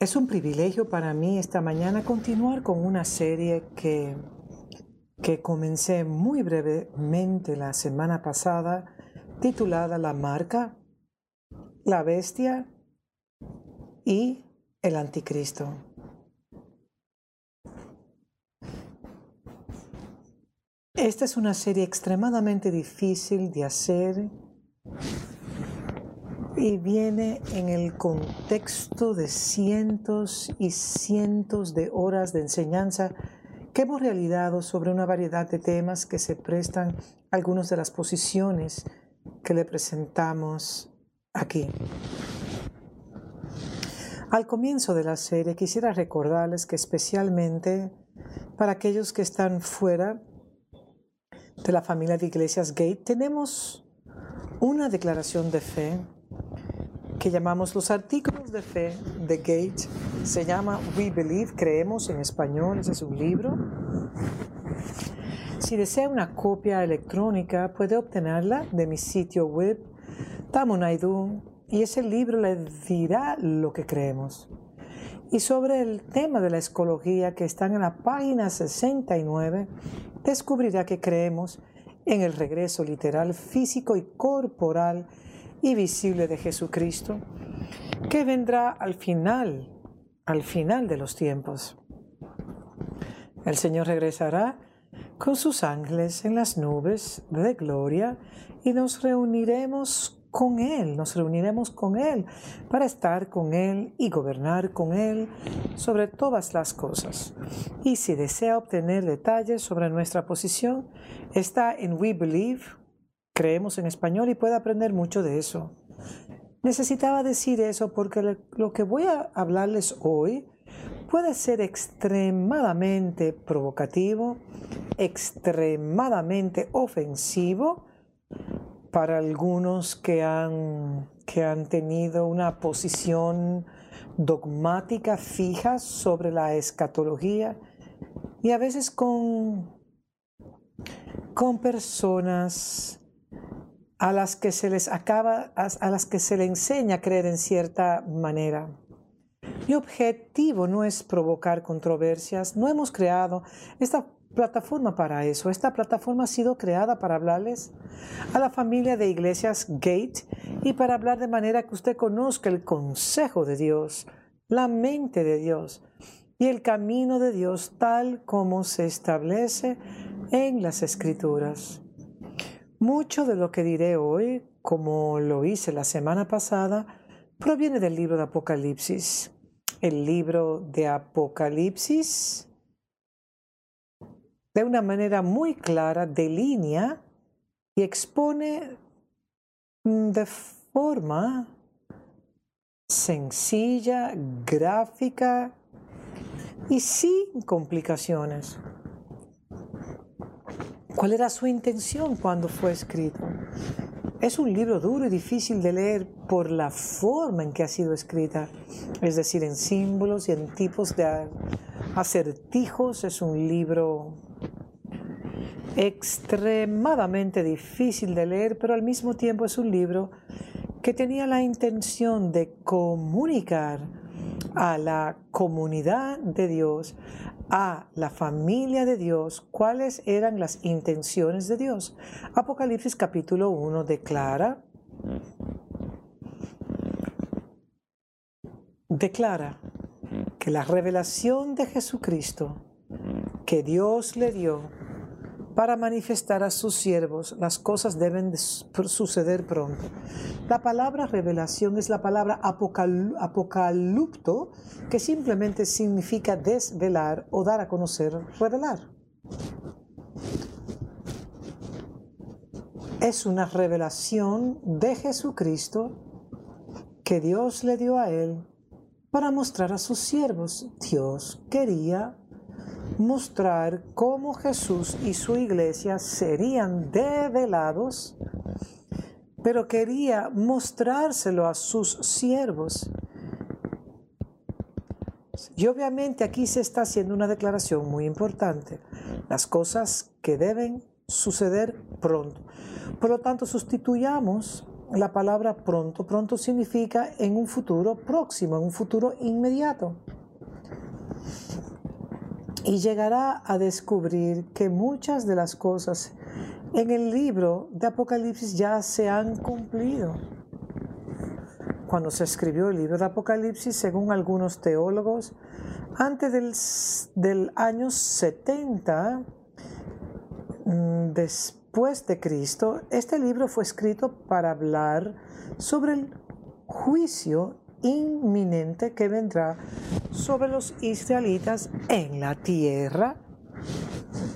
Es un privilegio para mí esta mañana continuar con una serie que, que comencé muy brevemente la semana pasada, titulada La marca, la bestia y el anticristo. Esta es una serie extremadamente difícil de hacer y viene en el contexto de cientos y cientos de horas de enseñanza que hemos realizado sobre una variedad de temas que se prestan a algunas de las posiciones que le presentamos aquí. Al comienzo de la serie quisiera recordarles que especialmente para aquellos que están fuera de la familia de iglesias Gate tenemos una declaración de fe que llamamos los artículos de fe de Gate. Se llama We Believe, creemos en español, ese es un libro. Si desea una copia electrónica, puede obtenerla de mi sitio web Tamunaidu y ese libro le dirá lo que creemos. Y sobre el tema de la escología que está en la página 69, descubrirá que creemos en el regreso literal, físico y corporal y visible de Jesucristo, que vendrá al final, al final de los tiempos. El Señor regresará con sus ángeles en las nubes de gloria y nos reuniremos con Él, nos reuniremos con Él para estar con Él y gobernar con Él sobre todas las cosas. Y si desea obtener detalles sobre nuestra posición, está en We Believe, creemos en español y puede aprender mucho de eso. Necesitaba decir eso porque lo que voy a hablarles hoy puede ser extremadamente provocativo, extremadamente ofensivo para algunos que han, que han tenido una posición dogmática fija sobre la escatología y a veces con, con personas a las que se les acaba, a, las que se le enseña a creer en cierta manera. Mi objetivo no es provocar controversias, no hemos creado esta plataforma para eso. Esta plataforma ha sido creada para hablarles a la familia de iglesias Gate y para hablar de manera que usted conozca el consejo de Dios, la mente de Dios y el camino de Dios tal como se establece en las escrituras. Mucho de lo que diré hoy, como lo hice la semana pasada, proviene del libro de Apocalipsis. El libro de Apocalipsis, de una manera muy clara, delinea y expone de forma sencilla, gráfica y sin complicaciones ¿Cuál era su intención cuando fue escrito? Es un libro duro y difícil de leer por la forma en que ha sido escrita, es decir, en símbolos y en tipos de acertijos. Es un libro extremadamente difícil de leer, pero al mismo tiempo es un libro que tenía la intención de comunicar a la comunidad de Dios, a la familia de Dios cuáles eran las intenciones de Dios. Apocalipsis capítulo 1 declara, declara que la revelación de Jesucristo que Dios le dio para manifestar a sus siervos las cosas deben suceder pronto. La palabra revelación es la palabra apocalupto, que simplemente significa desvelar o dar a conocer, revelar. Es una revelación de Jesucristo que Dios le dio a él para mostrar a sus siervos. Dios quería mostrar cómo Jesús y su iglesia serían develados, pero quería mostrárselo a sus siervos. Y obviamente aquí se está haciendo una declaración muy importante, las cosas que deben suceder pronto. Por lo tanto, sustituyamos la palabra pronto. Pronto significa en un futuro próximo, en un futuro inmediato. Y llegará a descubrir que muchas de las cosas en el libro de Apocalipsis ya se han cumplido. Cuando se escribió el libro de Apocalipsis, según algunos teólogos, antes del, año 70 mm, después de Cristo, este libro fue escrito para hablar sobre el juicio inminente que vendrá sobre los israelitas en la tierra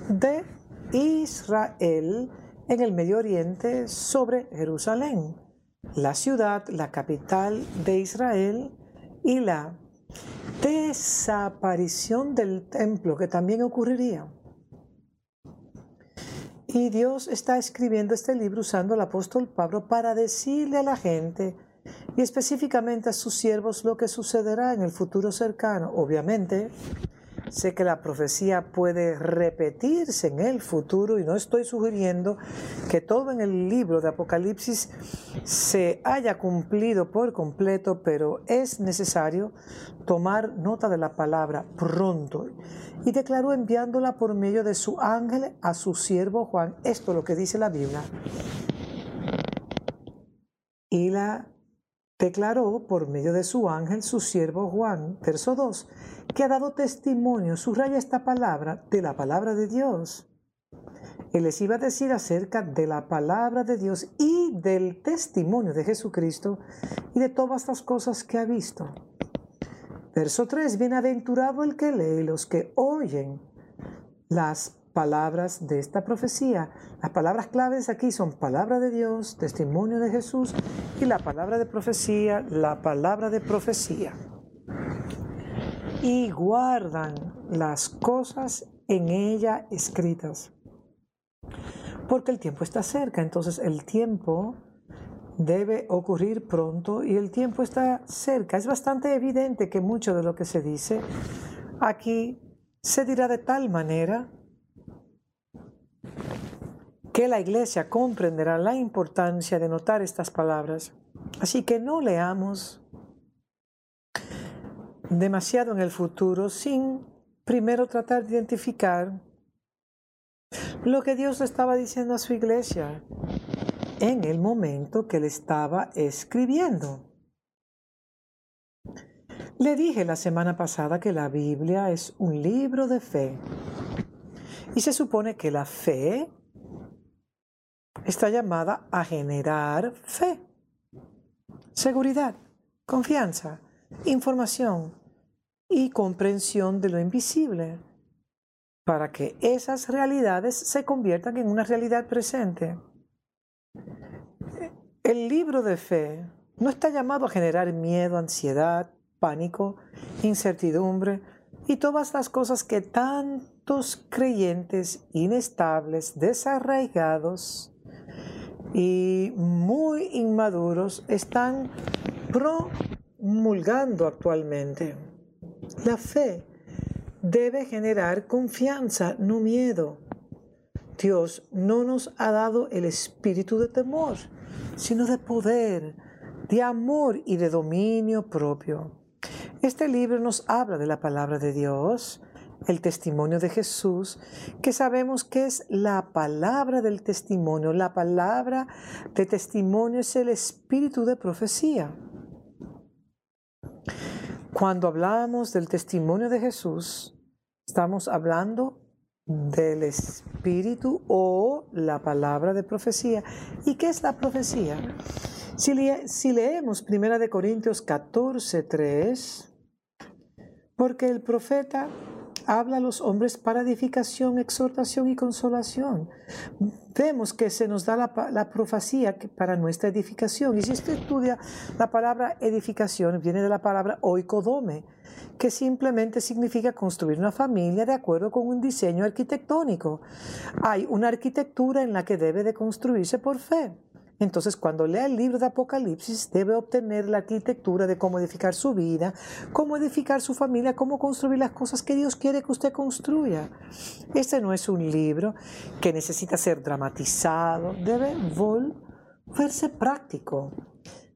de Israel en el Medio Oriente sobre Jerusalén, la ciudad, la capital de Israel y la desaparición del templo que también ocurriría. Y Dios está escribiendo este libro usando al apóstol Pablo para decirle a la gente y específicamente a sus siervos lo que sucederá en el futuro cercano. Obviamente, Sé que la profecía puede repetirse en el futuro y no estoy sugiriendo que todo en el libro de Apocalipsis se haya cumplido por completo, pero es necesario tomar nota de la palabra pronto. Y declaró enviándola por medio de su ángel a su siervo Juan. Esto es lo que dice la Biblia. Y la declaró por medio de su ángel su siervo Juan, verso 2, que ha dado testimonio, subraya esta palabra, de la palabra de Dios. Él les iba a decir acerca de la palabra de Dios y del testimonio de Jesucristo y de todas las cosas que ha visto. Verso 3, bienaventurado el que lee, los que oyen las palabras de esta profecía. Las palabras claves aquí son palabra de Dios, testimonio de Jesús y la palabra de profecía, la palabra de profecía. Y guardan las cosas en ella escritas. Porque el tiempo está cerca, entonces el tiempo debe ocurrir pronto y el tiempo está cerca. Es bastante evidente que mucho de lo que se dice aquí se dirá de tal manera que la iglesia comprenderá la importancia de notar estas palabras. Así que no leamos demasiado en el futuro sin primero tratar de identificar lo que Dios le estaba diciendo a su iglesia en el momento que le estaba escribiendo. Le dije la semana pasada que la Biblia es un libro de fe y se supone que la fe está llamada a generar fe, seguridad, confianza, información y comprensión de lo invisible, para que esas realidades se conviertan en una realidad presente. El libro de fe no está llamado a generar miedo, ansiedad, pánico, incertidumbre y todas las cosas que tantos creyentes inestables, desarraigados, y muy inmaduros están promulgando actualmente. La fe debe generar confianza, no miedo. Dios no nos ha dado el espíritu de temor, sino de poder, de amor y de dominio propio. Este libro nos habla de la palabra de Dios, el testimonio de Jesús, que sabemos que es la palabra del testimonio. La palabra de testimonio es el espíritu de profecía. Cuando hablamos del testimonio de Jesús, estamos hablando del espíritu o la palabra de profecía. ¿Y qué es la profecía? Si, si leemos 1 Corintios 14, 3, porque el profeta habla a los hombres para edificación, exhortación y consolación. Vemos que se nos da la, profecía para nuestra edificación. Y si usted estudia la palabra edificación, viene de la palabra oikodome, que simplemente significa construir una familia de acuerdo con un diseño arquitectónico. Hay una arquitectura en la que debe de construirse por fe. Entonces, cuando lea el libro de Apocalipsis, debe obtener la arquitectura de cómo edificar su vida, cómo edificar su familia, cómo construir las cosas que Dios quiere que usted construya. Este no es un libro que necesita ser dramatizado, debe verse práctico.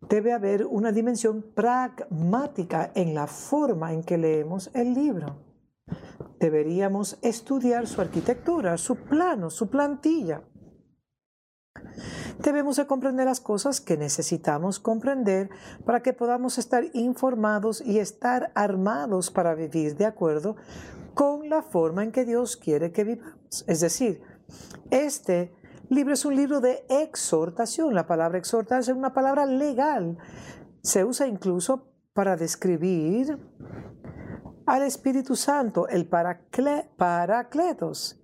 Debe haber una dimensión pragmática en la forma en que leemos el libro. Deberíamos estudiar su arquitectura, su plano, su plantilla. Debemos de comprender las cosas que necesitamos comprender para que podamos estar informados y estar armados para vivir de acuerdo con la forma en que Dios quiere que vivamos. Es decir, este libro es un libro de exhortación. La palabra exhortar es una palabra legal. Se usa incluso para describir al Espíritu Santo, el paracletos.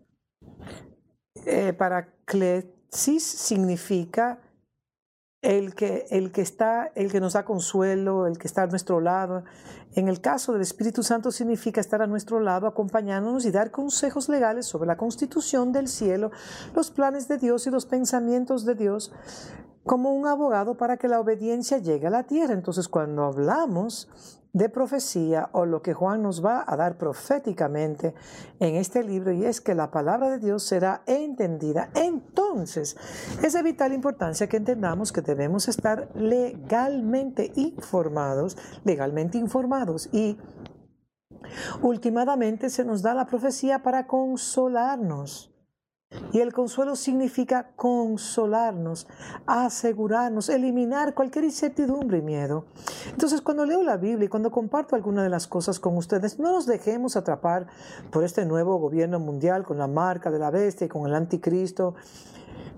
Eh, paraclesis significa el que, el que está, el que nos da consuelo, el que está a nuestro lado. En el caso del Espíritu Santo significa estar a nuestro lado, acompañándonos y dar consejos legales sobre la constitución del cielo, los planes de Dios y los pensamientos de Dios, como un abogado para que la obediencia llegue a la tierra. Entonces, cuando hablamos de profecía o lo que Juan nos va a dar proféticamente en este libro y es que la palabra de Dios será entendida. Entonces, es de vital importancia que entendamos que debemos estar legalmente informados, legalmente informados y últimamente se nos da la profecía para consolarnos y el consuelo significa consolarnos, asegurarnos, eliminar cualquier incertidumbre y miedo. Entonces, cuando leo la Biblia y cuando comparto alguna de las cosas con ustedes, no nos dejemos atrapar por este nuevo gobierno mundial con la marca de la bestia y con el anticristo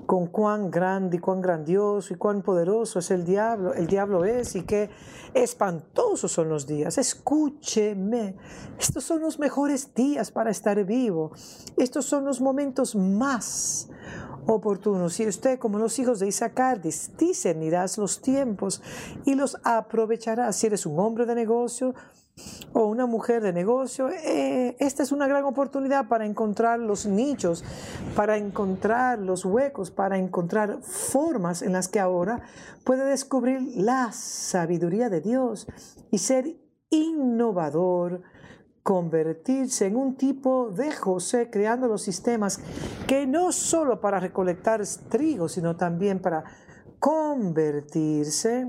con cuán grande y cuán grandioso y cuán poderoso es el diablo, el diablo es y qué espantosos son los días. Escúcheme, estos son los mejores días para estar vivo. Estos son los momentos más oportunos. Y usted, como los hijos de Isaacar, discernirás los tiempos y los aprovecharás. Si eres un hombre de negocio, o una mujer de negocio, eh, esta es una gran oportunidad para encontrar los nichos, para encontrar los huecos, para encontrar formas en las que ahora puede descubrir la sabiduría de Dios y ser innovador, convertirse en un tipo de José, creando los sistemas que no solo para recolectar trigo, sino también para convertirse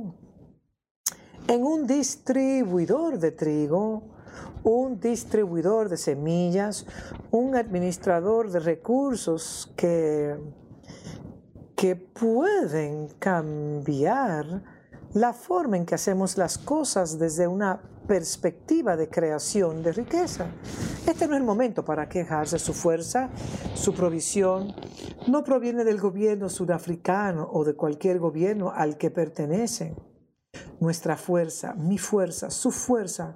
en un distribuidor de trigo, un distribuidor de semillas, un administrador de recursos que, que pueden cambiar la forma en que hacemos las cosas desde una perspectiva de creación de riqueza. Este no es el momento para quejarse. Su fuerza, su provisión, no proviene del gobierno sudafricano o de cualquier gobierno al que pertenecen nuestra fuerza, mi fuerza, su fuerza,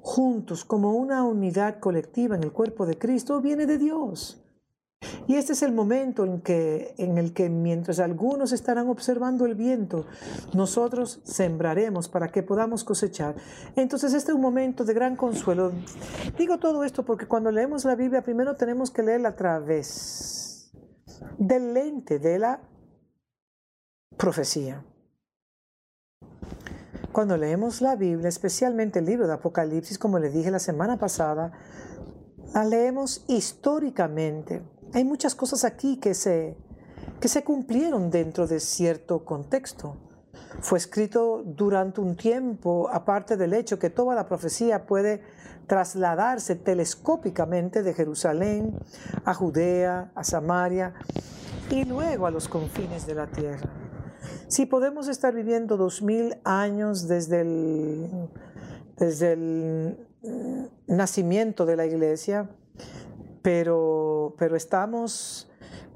juntos como una unidad colectiva en el cuerpo de Cristo, viene de Dios. Y este es el momento en, que, en el que mientras algunos estarán observando el viento, nosotros sembraremos para que podamos cosechar. Entonces este es un momento de gran consuelo. Digo todo esto porque cuando leemos la Biblia primero tenemos que leerla a través del lente de la profecía. Cuando leemos la Biblia, especialmente el libro de Apocalipsis, como le dije la semana pasada, la leemos históricamente. Hay muchas cosas aquí que se, que se cumplieron dentro de cierto contexto. Fue escrito durante un tiempo, aparte del hecho que toda la profecía puede trasladarse telescópicamente de Jerusalén a Judea, a Samaria y luego a los confines de la tierra. Si podemos estar viviendo dos mil años desde el, desde el nacimiento de la iglesia, pero, pero estamos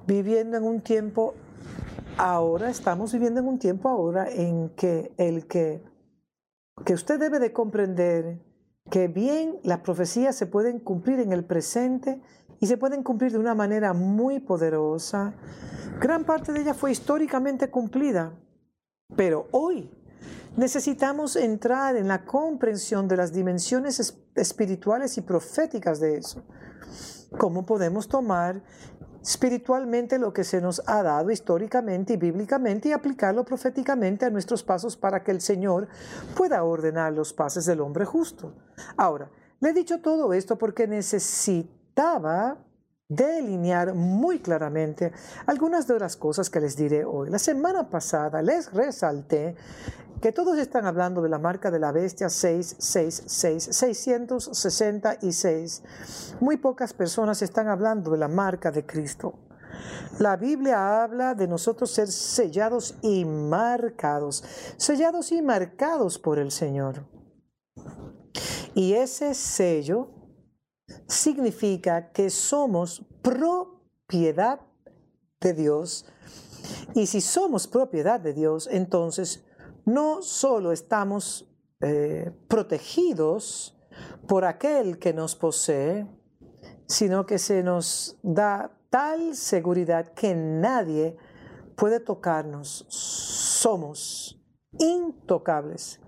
viviendo en un tiempo ahora, estamos viviendo en un tiempo ahora en que el que, que usted debe de comprender que bien las profecías se pueden cumplir en el presente y se pueden cumplir de una manera muy poderosa. Gran parte de ella fue históricamente cumplida. Pero hoy necesitamos entrar en la comprensión de las dimensiones espirituales y proféticas de eso. ¿Cómo podemos tomar espiritualmente lo que se nos ha dado históricamente y bíblicamente y aplicarlo proféticamente a nuestros pasos para que el Señor pueda ordenar los pasos del hombre justo? Ahora, le he dicho todo esto porque necesitaba delinear muy claramente algunas de las cosas que les diré hoy. La semana pasada les resalté que todos están hablando de la marca de la bestia 666, 666. Muy pocas personas están hablando de la marca de Cristo. La Biblia habla de nosotros ser sellados y marcados, sellados y marcados por el Señor. Y ese sello significa que somos propiedad de Dios. Y si somos propiedad de Dios, entonces no solo estamos eh, protegidos por aquel que nos posee, sino que se nos da tal seguridad que nadie puede tocarnos. Somos intocables.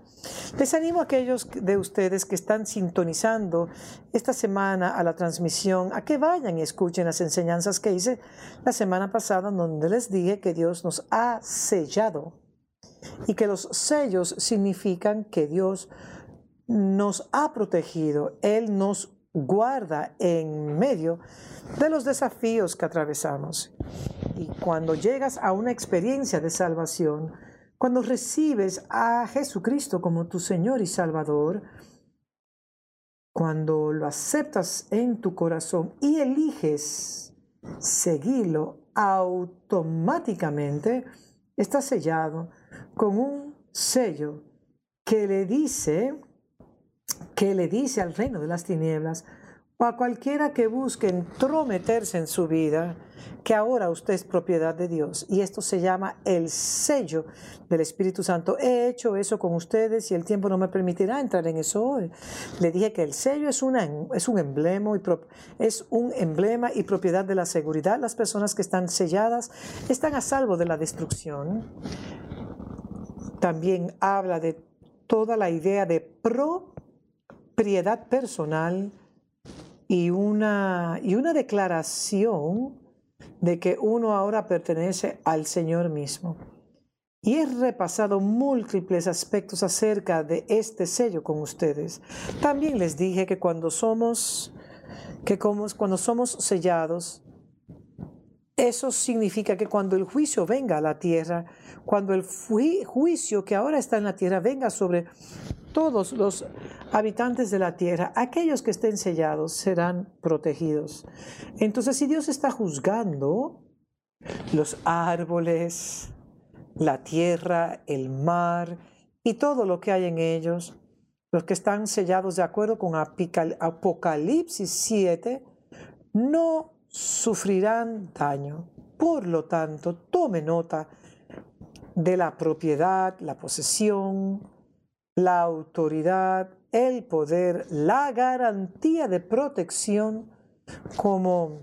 Les animo a aquellos de ustedes que están sintonizando esta semana a la transmisión a que vayan y escuchen las enseñanzas que hice la semana pasada donde les dije que Dios nos ha sellado y que los sellos significan que Dios nos ha protegido, Él nos guarda en medio de los desafíos que atravesamos. Y cuando llegas a una experiencia de salvación, cuando recibes a Jesucristo como tu Señor y Salvador, cuando lo aceptas en tu corazón y eliges seguirlo, automáticamente está sellado con un sello que le dice, que le dice al reino de las tinieblas, o a cualquiera que busque entrometerse en su vida, que ahora usted es propiedad de Dios. Y esto se llama el sello del Espíritu Santo. He hecho eso con ustedes y el tiempo no me permitirá entrar en eso hoy. Le dije que el sello un, emblema y es un emblema y propiedad de la seguridad. Las personas que están selladas están a salvo de la destrucción. También habla de toda la idea de propiedad personal y una, y una declaración de que uno ahora pertenece al Señor mismo. Y he repasado múltiples aspectos acerca de este sello con ustedes. También les dije que cuando somos, que como, cuando somos sellados, eso significa que cuando el juicio venga a la tierra, cuando el juicio que ahora está en la tierra venga sobre todos los habitantes de la tierra, aquellos que estén sellados serán protegidos. Entonces, si Dios está juzgando los árboles, la tierra, el mar y todo lo que hay en ellos, los que están sellados de acuerdo con Apocalipsis 7, no sufrirán daño. Por lo tanto, tome nota de la propiedad, la posesión, la autoridad, el poder, la garantía de protección como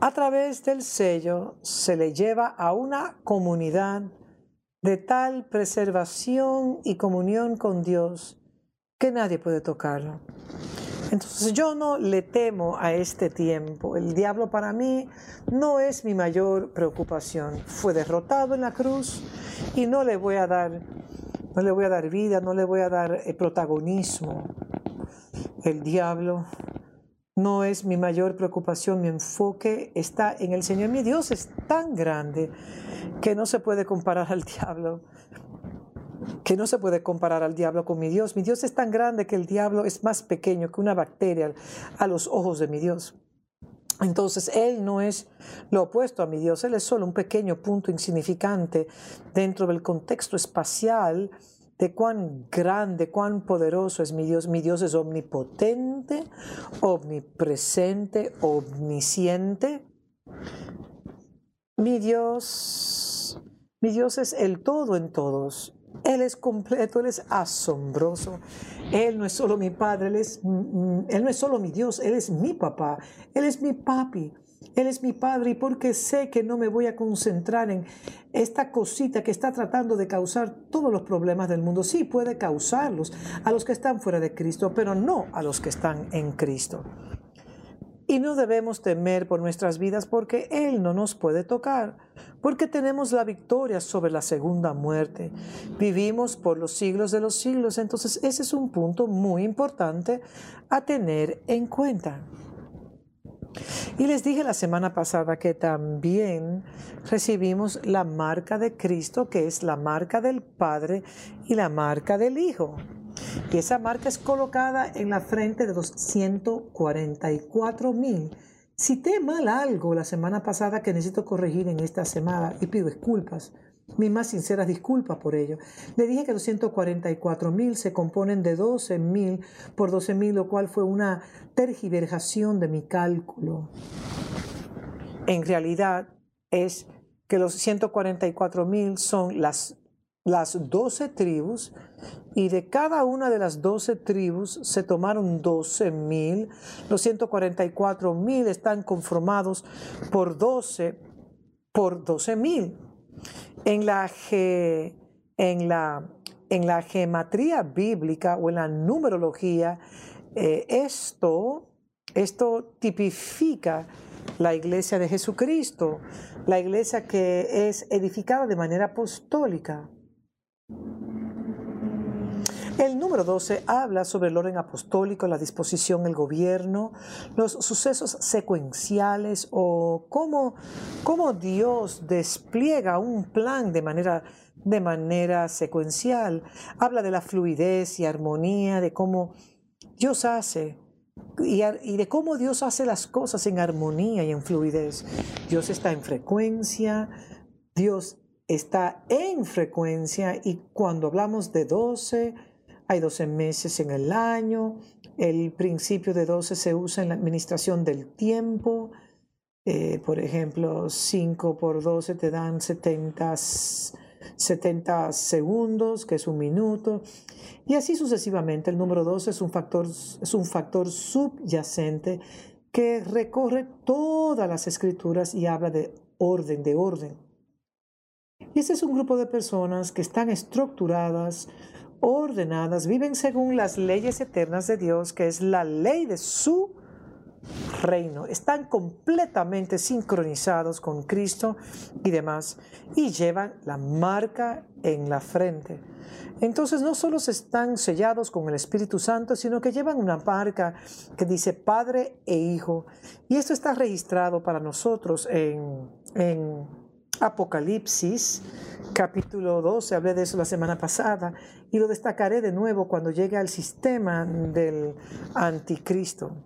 a través del sello se le lleva a una comunidad de tal preservación y comunión con Dios que nadie puede tocarlo. Entonces yo no le temo a este tiempo. El diablo para mí no es mi mayor preocupación. Fue derrotado en la cruz y no le voy a dar no le voy a dar vida, no le voy a dar eh, protagonismo. El diablo no es mi mayor preocupación, mi enfoque está en el Señor. Mi Dios es tan grande que no se puede comparar al diablo, que no se puede comparar al diablo con mi Dios. Mi Dios es tan grande que el diablo es más pequeño que una bacteria a los ojos de mi Dios. Entonces, Él no es lo opuesto a mi Dios, Él es solo un pequeño punto insignificante dentro del contexto espacial de cuán grande, cuán poderoso es mi Dios. Mi Dios es omnipotente, omnipresente, omnisciente. Mi Dios, mi Dios es el todo en todos. Él es completo, Él es asombroso. Él no es solo mi padre, Él, es, él no es solo mi Dios, Él es mi papá, Él es mi papi, Él es mi padre y porque sé que no me voy a concentrar en esta cosita que está tratando de causar todos los problemas del mundo. Sí, puede causarlos a los que están fuera de Cristo, pero no a los que están en Cristo. Y no debemos temer por nuestras vidas porque Él no nos puede tocar, porque tenemos la victoria sobre la segunda muerte. Vivimos por los siglos de los siglos, entonces ese es un punto muy importante a tener en cuenta. Y les dije la semana pasada que también recibimos la marca de Cristo, que es la marca del Padre y la marca del Hijo. Y esa marca es colocada en la frente de los 144 mil. Cité mal algo la semana pasada que necesito corregir en esta semana y pido disculpas. Mis más sinceras disculpas por ello. Le dije que los 144 mil se componen de 12 mil por 12 mil, lo cual fue una tergiversación de mi cálculo. En realidad es que los 144 mil son las, las 12 tribus y de cada una de las 12 tribus se tomaron 12 mil. Los 144 mil están conformados por 12 por 12 mil. En la, en, la, en la gematría bíblica o en la numerología, eh, esto, esto tipifica la iglesia de Jesucristo, la iglesia que es edificada de manera apostólica. El número 12 habla sobre el orden apostólico, la disposición, el gobierno, los sucesos secuenciales o cómo, cómo Dios despliega un plan de manera, de manera secuencial. Habla de la fluidez y armonía, de cómo Dios hace y, de cómo Dios hace las cosas en armonía y en fluidez. Dios está en frecuencia, Dios está en frecuencia y cuando hablamos de 12, hay 12 meses en el año, el principio de 12 se usa en la administración del tiempo, eh, por ejemplo, 5 por 12 te dan 70, 70 segundos, que es un minuto, y así sucesivamente. El número 12 es un factor, es un factor subyacente que recorre todas las escrituras y habla de orden, de orden. Y ese es un grupo de personas que están estructuradas ordenadas, viven según las leyes eternas de Dios, que es la ley de su reino. Están completamente sincronizados con Cristo y demás, y llevan la marca en la frente. Entonces no solo están sellados con el Espíritu Santo, sino que llevan una marca que dice Padre e Hijo. Y esto está registrado para nosotros en, en Apocalipsis capítulo 12, hablé de eso la semana pasada y lo destacaré de nuevo cuando llegue al sistema del anticristo.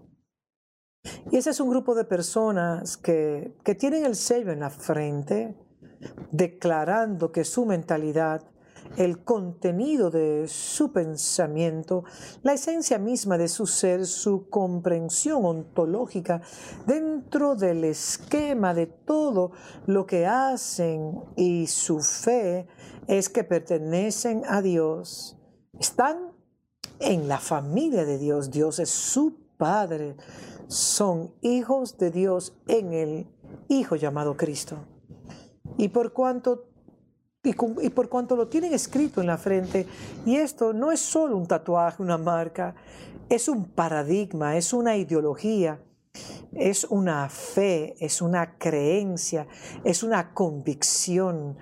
Y ese es un grupo de personas que, que tienen el sello en la frente, declarando que su mentalidad el contenido de su pensamiento, la esencia misma de su ser, su comprensión ontológica dentro del esquema de todo lo que hacen y su fe es que pertenecen a Dios. Están en la familia de Dios. Dios es su Padre. Son hijos de Dios en el Hijo llamado Cristo. Y por cuanto y, por cuanto lo tienen escrito en la frente. Y esto no es solo un tatuaje, una marca, es un paradigma, es una ideología, es una fe, es una creencia, es una convicción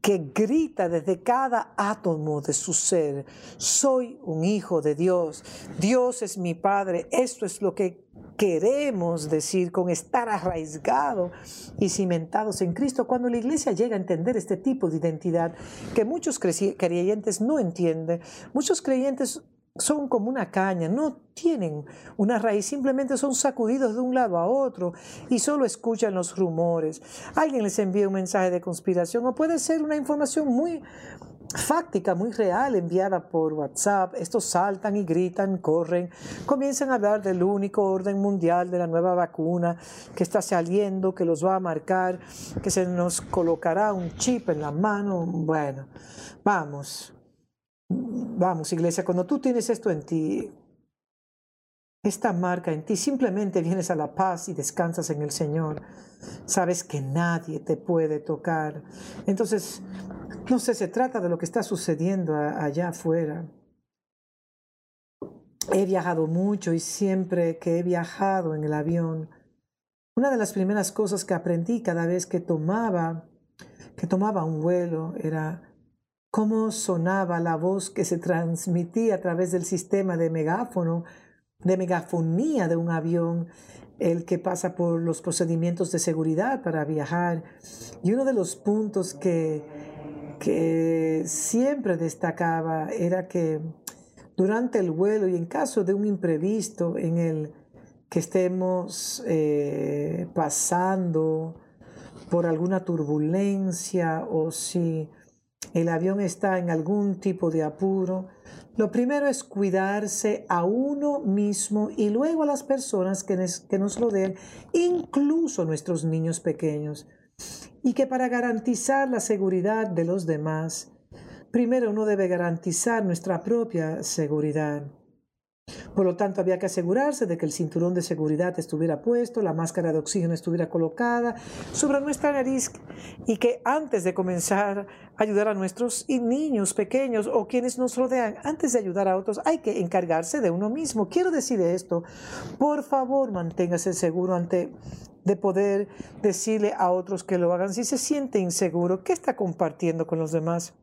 que grita desde cada átomo de su ser, soy un hijo de Dios, Dios es mi Padre, esto es lo que queremos decir con estar arraigado y cimentados en Cristo. Cuando la iglesia llega a entender este tipo de identidad que muchos creyentes no entienden, muchos creyentes son como una caña, no tienen una raíz, simplemente son sacudidos de un lado a otro y solo escuchan los rumores. Alguien les envía un mensaje de conspiración o puede ser una información muy fáctica, muy real, enviada por WhatsApp. Estos saltan y gritan, corren, comienzan a hablar del único orden mundial, de la nueva vacuna que está saliendo, que los va a marcar, que se nos colocará un chip en la mano. Bueno, vamos, Vamos, iglesia, cuando tú tienes esto en ti, esta marca en ti, simplemente vienes a la paz y descansas en el Señor. Sabes que nadie te puede tocar. Entonces, no sé, se trata de lo que está sucediendo allá afuera. He viajado mucho y siempre que he viajado en el avión, una de las primeras cosas que aprendí cada vez que tomaba, que tomaba un vuelo era cómo sonaba la voz que se transmitía a través del sistema de megáfono de megafonía de un avión, el que pasa por los procedimientos de seguridad para viajar. Y uno de los puntos que, que siempre destacaba era que durante el vuelo y en caso de un imprevisto en el que estemos eh, pasando por alguna turbulencia o si el avión está en algún tipo de apuro, lo primero es cuidarse a uno mismo y luego a las personas que, que nos rodean, incluso nuestros niños pequeños. Y que para garantizar la seguridad de los demás, primero uno debe garantizar nuestra propia seguridad. Por lo tanto, había que asegurarse de que el cinturón de seguridad estuviera puesto, la máscara de oxígeno estuviera colocada sobre nuestra nariz y que antes de comenzar a ayudar a nuestros niños pequeños o quienes nos rodean, antes de ayudar a otros, hay que encargarse de uno mismo. Quiero decir esto, por favor, manténgase seguro ante de poder decirle a otros que lo hagan. Si se siente inseguro, ¿qué está compartiendo con los demás?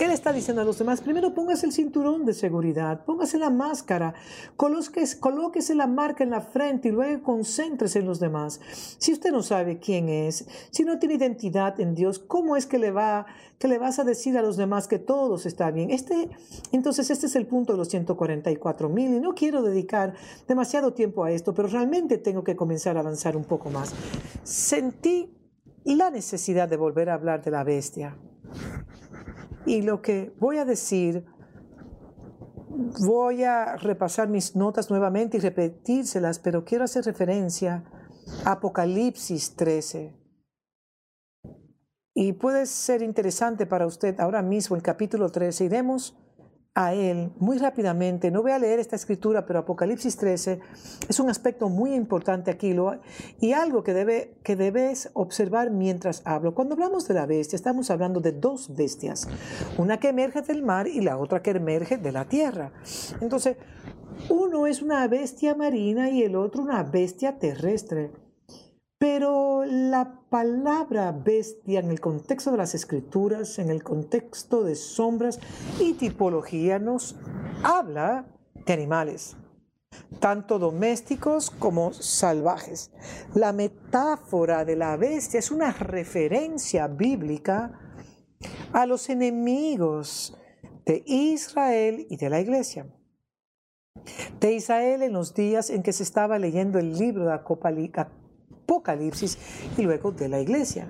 ¿Qué le está diciendo a los demás? Primero póngase el cinturón de seguridad, póngase la máscara, colóquese, la marca en la frente y luego concéntrese en los demás. Si usted no sabe quién es, si no tiene identidad en Dios, ¿cómo es que le va que le vas a decir a los demás que todos está bien? Este, entonces este es el punto de los 144 mil y no quiero dedicar demasiado tiempo a esto, pero realmente tengo que comenzar a avanzar un poco más. Sentí la necesidad de volver a hablar de la bestia. Y lo que voy a decir, voy a repasar mis notas nuevamente y repetírselas, pero quiero hacer referencia a Apocalipsis 13. Y puede ser interesante para usted ahora mismo, el capítulo 13. Iremos a él muy rápidamente. No voy a leer esta escritura, pero Apocalipsis 13 es un aspecto muy importante aquí y algo que, debe, que debes observar mientras hablo. Cuando hablamos de la bestia, estamos hablando de dos bestias, una que emerge del mar y la otra que emerge de la tierra. Entonces, uno es una bestia marina y el otro una bestia terrestre. Pero la palabra bestia en el contexto de las escrituras, en el contexto de sombras y tipología, nos habla de animales, tanto domésticos como salvajes. La metáfora de la bestia es una referencia bíblica a los enemigos de Israel y de la iglesia. De Israel en los días en que se estaba leyendo el libro de Apocalipsis y luego de la iglesia.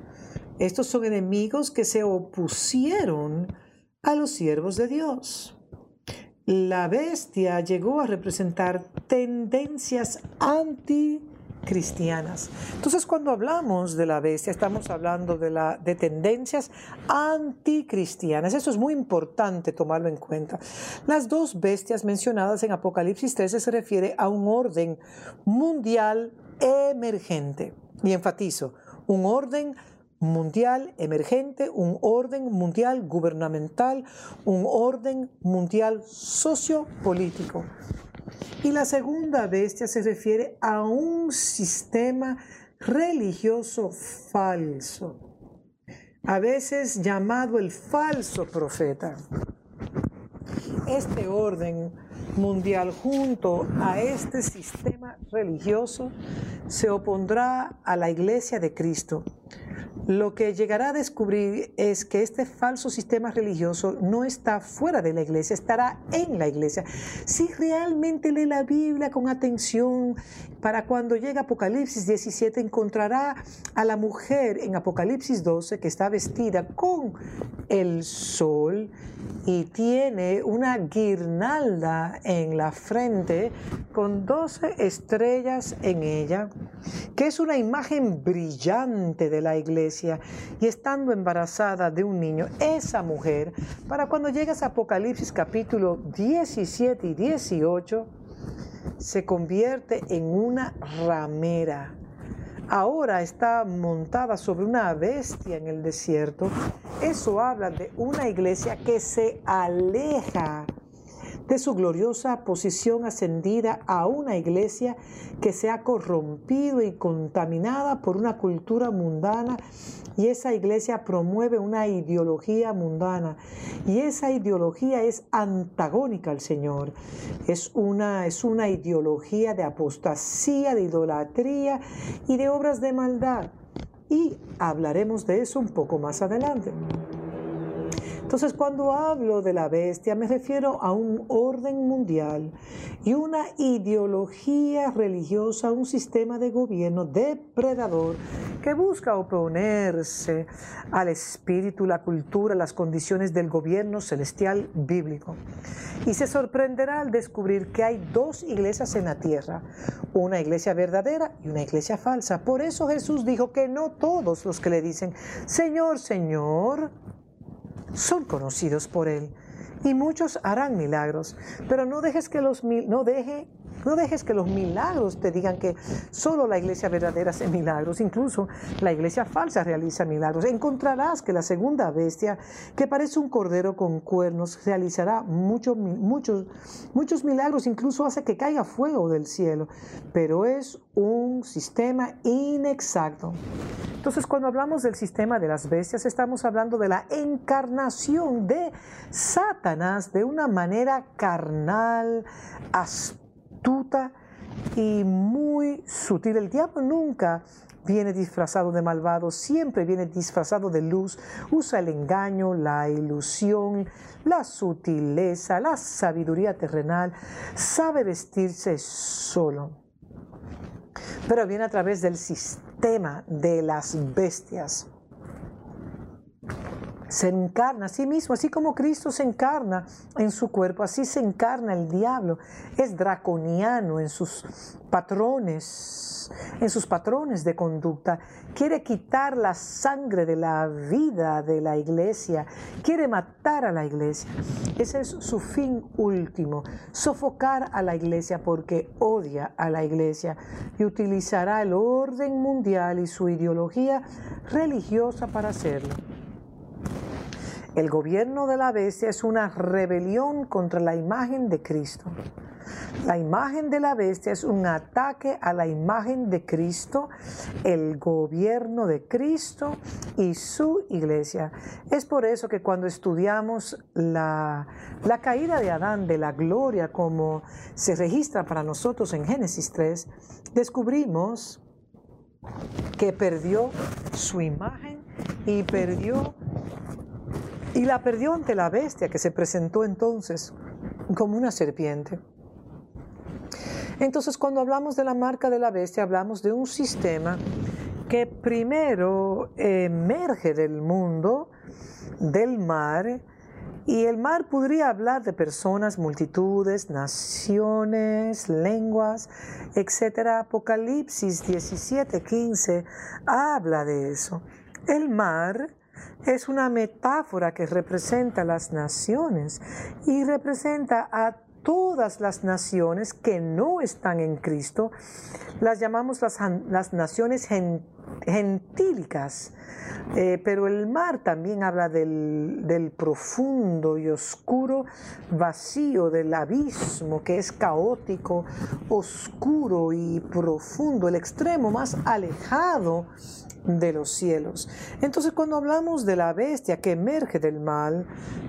Estos son enemigos que se opusieron a los siervos de Dios. La bestia llegó a representar tendencias anticristianas. Entonces, cuando hablamos de la bestia, estamos hablando de, tendencias anticristianas. Eso es muy importante tomarlo en cuenta. Las dos bestias mencionadas en Apocalipsis 13 se refiere a un orden mundial emergente. Y enfatizo, un orden mundial emergente, un orden mundial gubernamental, un orden mundial sociopolítico. Y la segunda bestia se refiere a un sistema religioso falso, a veces llamado el falso profeta. Este orden mundial junto a este sistema religioso se opondrá a la iglesia de Cristo. Lo que llegará a descubrir es que este falso sistema religioso no está fuera de la iglesia, estará en la iglesia. Si realmente lee la Biblia con atención, para cuando llegue Apocalipsis 17 encontrará a la mujer en Apocalipsis 12 que está vestida con el sol y tiene una guirnalda en la frente con 12 estrellas en ella, que es una imagen brillante de la iglesia. Y estando embarazada de un niño, esa mujer, para cuando llegas a Apocalipsis capítulo 17 y 18, se convierte en una ramera ahora está montada sobre una bestia en el desierto, eso habla de una iglesia que se aleja de su gloriosa posición ascendida a una iglesia que se ha corrompido y contaminada por una cultura mundana y esa iglesia promueve una ideología mundana y esa ideología es antagónica al Señor. Es una, es una ideología de apostasía, de idolatría y de obras de maldad. Y hablaremos de eso un poco más adelante. Entonces, cuando hablo de la bestia, me refiero a un orden mundial y una ideología religiosa, un sistema de gobierno depredador que busca oponerse al espíritu, la cultura, las condiciones del gobierno celestial bíblico. Y se sorprenderá al descubrir que hay dos iglesias en la tierra, una iglesia verdadera y una iglesia falsa. Por eso Jesús dijo que no todos los que le dicen, Señor, Señor, son conocidos por Él y muchos harán milagros, pero no dejes que los no deje no dejes que los milagros te digan que solo la iglesia verdadera hace milagros, incluso la iglesia falsa realiza milagros. Encontrarás que la segunda bestia, que parece un cordero con cuernos, realizará muchos, muchos, muchos milagros, incluso hace que caiga fuego del cielo, pero es un sistema inexacto. Entonces, cuando hablamos del sistema de las bestias, estamos hablando de la encarnación de Satanás de una manera carnal, y muy sutil. El diablo nunca viene disfrazado de malvado, siempre viene disfrazado de luz, usa el engaño, la ilusión, la sutileza, la sabiduría terrenal, sabe vestirse solo pero viene a través del sistema de las bestias. Se encarna a sí mismo, así como Cristo se encarna en su cuerpo, así se encarna el diablo. Es draconiano en sus patrones, en sus patrones de conducta. Quiere quitar la sangre de la vida de la iglesia, quiere matar a la iglesia. Ese es su fin último, sofocar a la iglesia porque odia a la iglesia y utilizará el orden mundial y su ideología religiosa para hacerlo. El gobierno de la bestia es una rebelión contra la imagen de Cristo. La imagen de la bestia es un ataque a la imagen de Cristo, el gobierno de Cristo y su iglesia. Es por eso que cuando estudiamos la, caída de Adán de la gloria como se registra para nosotros en Génesis 3, descubrimos que perdió su imagen y perdió y la perdió ante la bestia que se presentó entonces como una serpiente. Entonces cuando hablamos de la marca de la bestia hablamos de un sistema que primero emerge del mundo, del mar, y el mar podría hablar de personas, multitudes, naciones, lenguas, etc. Apocalipsis 17, 15 habla de eso. El mar es una metáfora que representa las naciones y representa a todas las naciones que no están en Cristo, las llamamos las, naciones gentílicas. Eh, pero el mar también habla del, del, profundo y oscuro vacío del abismo que es caótico, oscuro y profundo, el extremo más alejado de los cielos. Entonces cuando hablamos de la bestia que emerge del mal,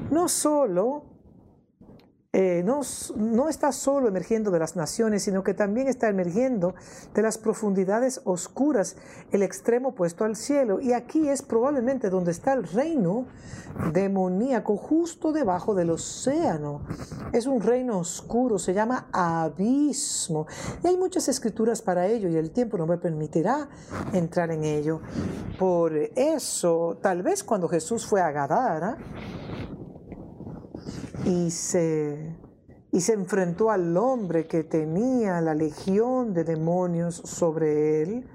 no solo eh, no, no, está solo emergiendo de las naciones, sino que también está emergiendo de las profundidades oscuras, el extremo opuesto al cielo. Y aquí es probablemente donde está el reino demoníaco, justo debajo del océano. Es un reino oscuro, se llama abismo. Y hay muchas escrituras para ello y el tiempo no me permitirá entrar en ello. Por eso, tal vez cuando Jesús fue a Gadara, y se, y se enfrentó al hombre que tenía la legión de demonios sobre él.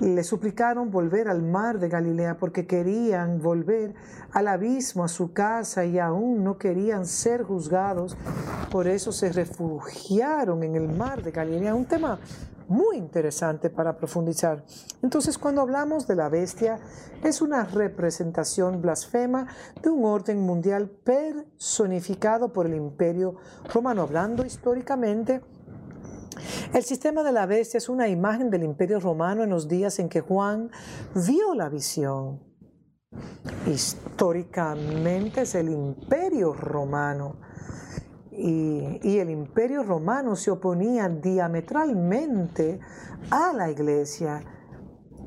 Le suplicaron volver al mar de Galilea porque querían volver al abismo, a su casa y aún no querían ser juzgados. Por eso se refugiaron en el mar de Galilea. Un tema muy interesante para profundizar. Entonces, cuando hablamos de la bestia, es una representación blasfema de un orden mundial personificado por el imperio romano. Hablando históricamente, el sistema de la bestia es una imagen del imperio romano en los días en que Juan vio la visión. Históricamente es el imperio romano y, el imperio romano se oponía diametralmente a la iglesia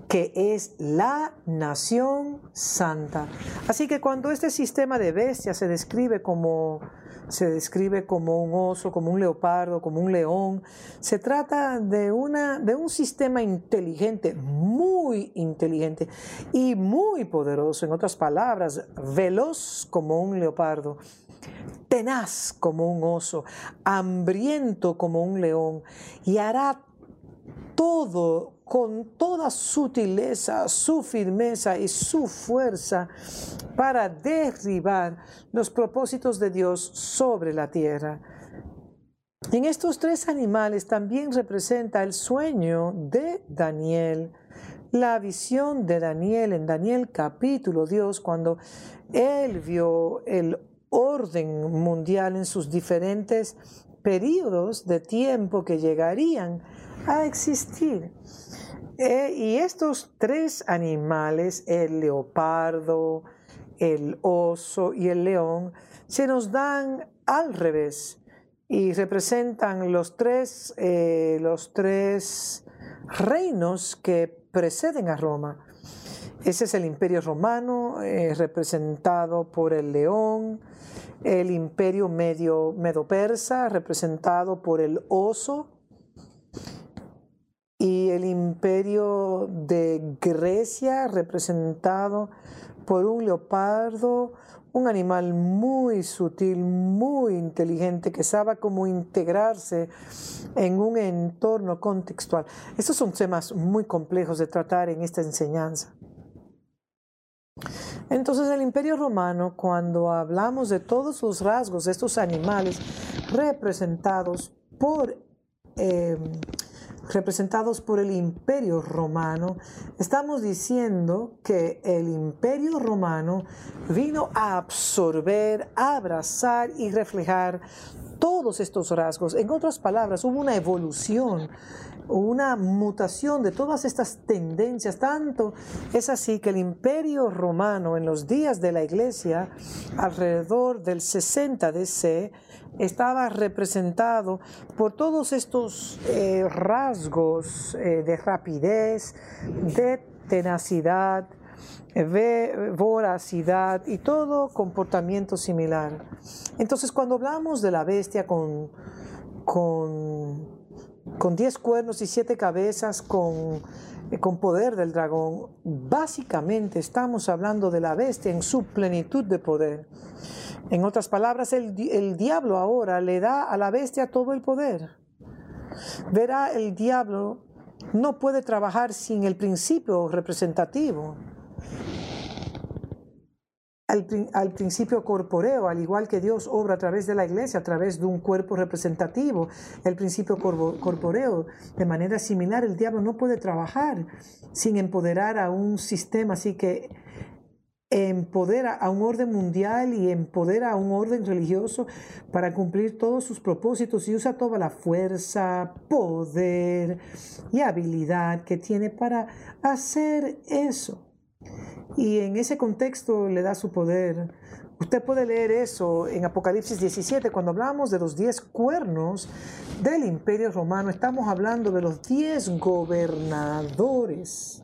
que es la nación santa. Así que cuando este sistema de bestias se describe como se describe como un oso, como un leopardo, como un león, se trata de una de un sistema inteligente, muy inteligente y muy poderoso, en otras palabras, veloz como un leopardo tenaz como un oso, hambriento como un león, y hará todo con toda sutileza, su firmeza y su fuerza para derribar los propósitos de Dios sobre la tierra. En estos tres animales también representa el sueño de Daniel, la visión de Daniel en Daniel capítulo Dios cuando él vio el orden mundial en sus diferentes periodos de tiempo que llegarían a existir. Eh, y estos tres animales, el leopardo, el oso y el león, se nos dan al revés y representan los tres, eh, los tres reinos que preceden a Roma. Ese es el imperio romano, eh, representado por el león, el imperio medio, medo-persa, representado por el oso, y el imperio de Grecia, representado por un leopardo, un animal muy sutil, muy inteligente, que sabe cómo integrarse en un entorno contextual. Estos son temas muy complejos de tratar en esta enseñanza. Entonces el imperio romano, cuando hablamos de todos los rasgos de estos animales representados por, em, representados por el imperio romano, estamos diciendo que el imperio romano vino a absorber, abrazar y reflejar todos estos rasgos. En otras palabras, hubo una evolución una mutación de todas estas tendencias. Tanto es así que el imperio romano en los días de la iglesia, alrededor del 60 DC, estaba representado por todos estos eh, rasgos eh, de rapidez, de tenacidad, voracidad y todo comportamiento similar. Entonces cuando hablamos de la bestia con, con con diez cuernos y siete cabezas, con, eh, con poder del dragón. Básicamente estamos hablando de la bestia en su plenitud de poder. En otras palabras, el, el diablo ahora le da a la bestia todo el poder. Verá, el diablo no puede trabajar sin el principio representativo al, principio corporeo, al igual que Dios obra a través de la iglesia, a través de un cuerpo representativo, el principio corporeo, de manera similar, el diablo no puede trabajar sin empoderar a un sistema, así que empodera a un orden mundial y empodera a un orden religioso para cumplir todos sus propósitos y usa toda la fuerza, poder y habilidad que tiene para hacer eso. Y en ese contexto le da su poder. Usted puede leer eso en Apocalipsis 17, cuando hablamos de los diez cuernos del imperio romano, estamos hablando de los diez gobernadores.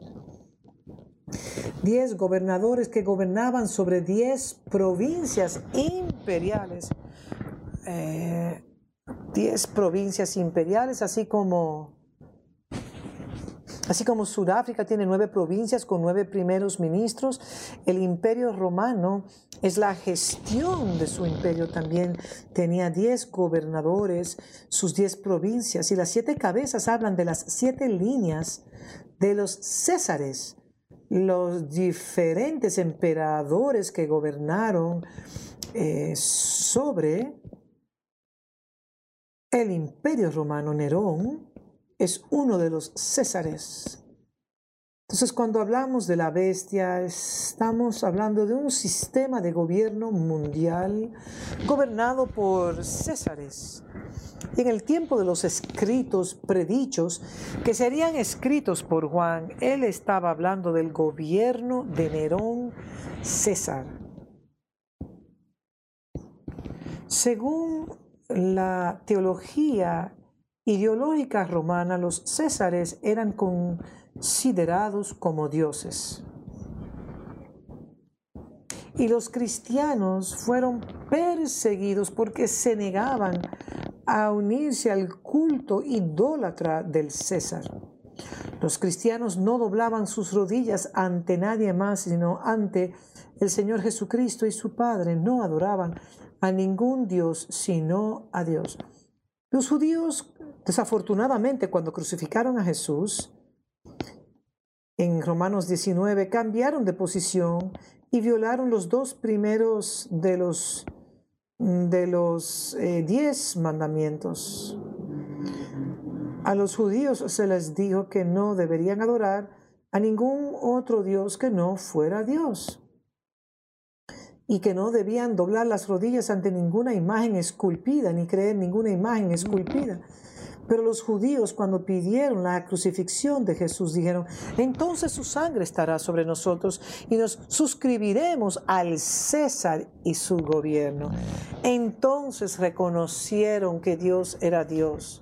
Diez gobernadores que gobernaban sobre diez provincias imperiales. Eh, diez provincias imperiales, así como Así como Sudáfrica tiene nueve provincias con nueve primeros ministros, el imperio romano es la gestión de su imperio también. Tenía diez gobernadores, sus diez provincias y las siete cabezas hablan de las siete líneas de los césares, los diferentes emperadores que gobernaron eh, sobre el imperio romano Nerón es uno de los Césares. Entonces, cuando hablamos de la bestia, estamos hablando de un sistema de gobierno mundial gobernado por Césares. Y en el tiempo de los escritos predichos que serían escritos por Juan, él estaba hablando del gobierno de Nerón César. Según la teología ideológica romana, los césares eran considerados como dioses. Y los cristianos fueron perseguidos porque se negaban a unirse al culto idólatra del César. Los cristianos no doblaban sus rodillas ante nadie más, sino ante el Señor Jesucristo y su Padre. No adoraban a ningún Dios, sino a Dios. Los judíos, desafortunadamente, cuando crucificaron a Jesús, en Romanos 19, cambiaron de posición y violaron los dos primeros de los, de los eh, diez mandamientos. A los judíos se les dijo que no deberían adorar a ningún otro Dios que no fuera Dios y que no debían doblar las rodillas ante ninguna imagen esculpida ni creer ninguna imagen esculpida. Pero los judíos cuando pidieron la crucifixión de Jesús dijeron, entonces su sangre estará sobre nosotros y nos suscribiremos al César y su gobierno. Entonces reconocieron que Dios era Dios.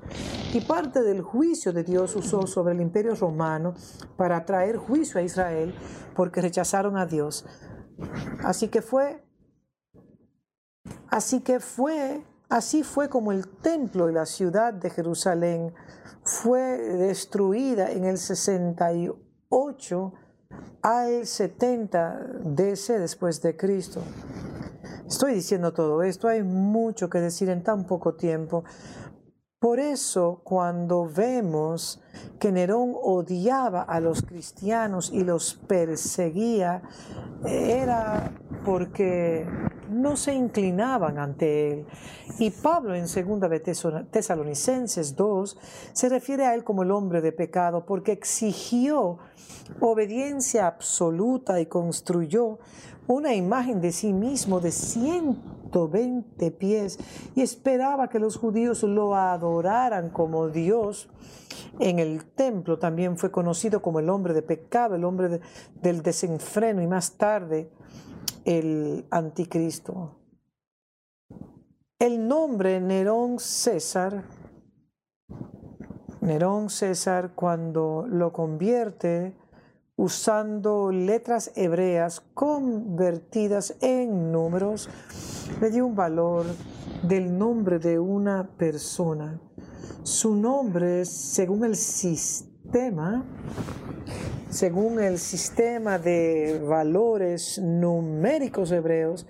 Y parte del juicio de Dios usó sobre el imperio romano para traer juicio a Israel porque rechazaron a Dios. Así que fue, así que fue, así fue como el templo y la ciudad de Jerusalén fue destruida en el 68 al 70 DC después de Cristo. Estoy diciendo todo esto, hay mucho que decir en tan poco tiempo. Por eso cuando vemos que Nerón odiaba a los cristianos y los perseguía, era porque no se inclinaban ante él. Y Pablo en 2 de Tesalonicenses 2 se refiere a él como el hombre de pecado porque exigió obediencia absoluta y construyó una imagen de sí mismo de 120 pies y esperaba que los judíos lo adoraran como Dios. En el templo también fue conocido como el hombre de pecado, el hombre del desenfreno y más tarde el anticristo. El nombre Nerón César, Nerón César cuando lo convierte usando letras hebreas convertidas en números, le dio un valor del nombre de una persona. Su nombre, según el sistema, según el sistema de valores numéricos hebreos,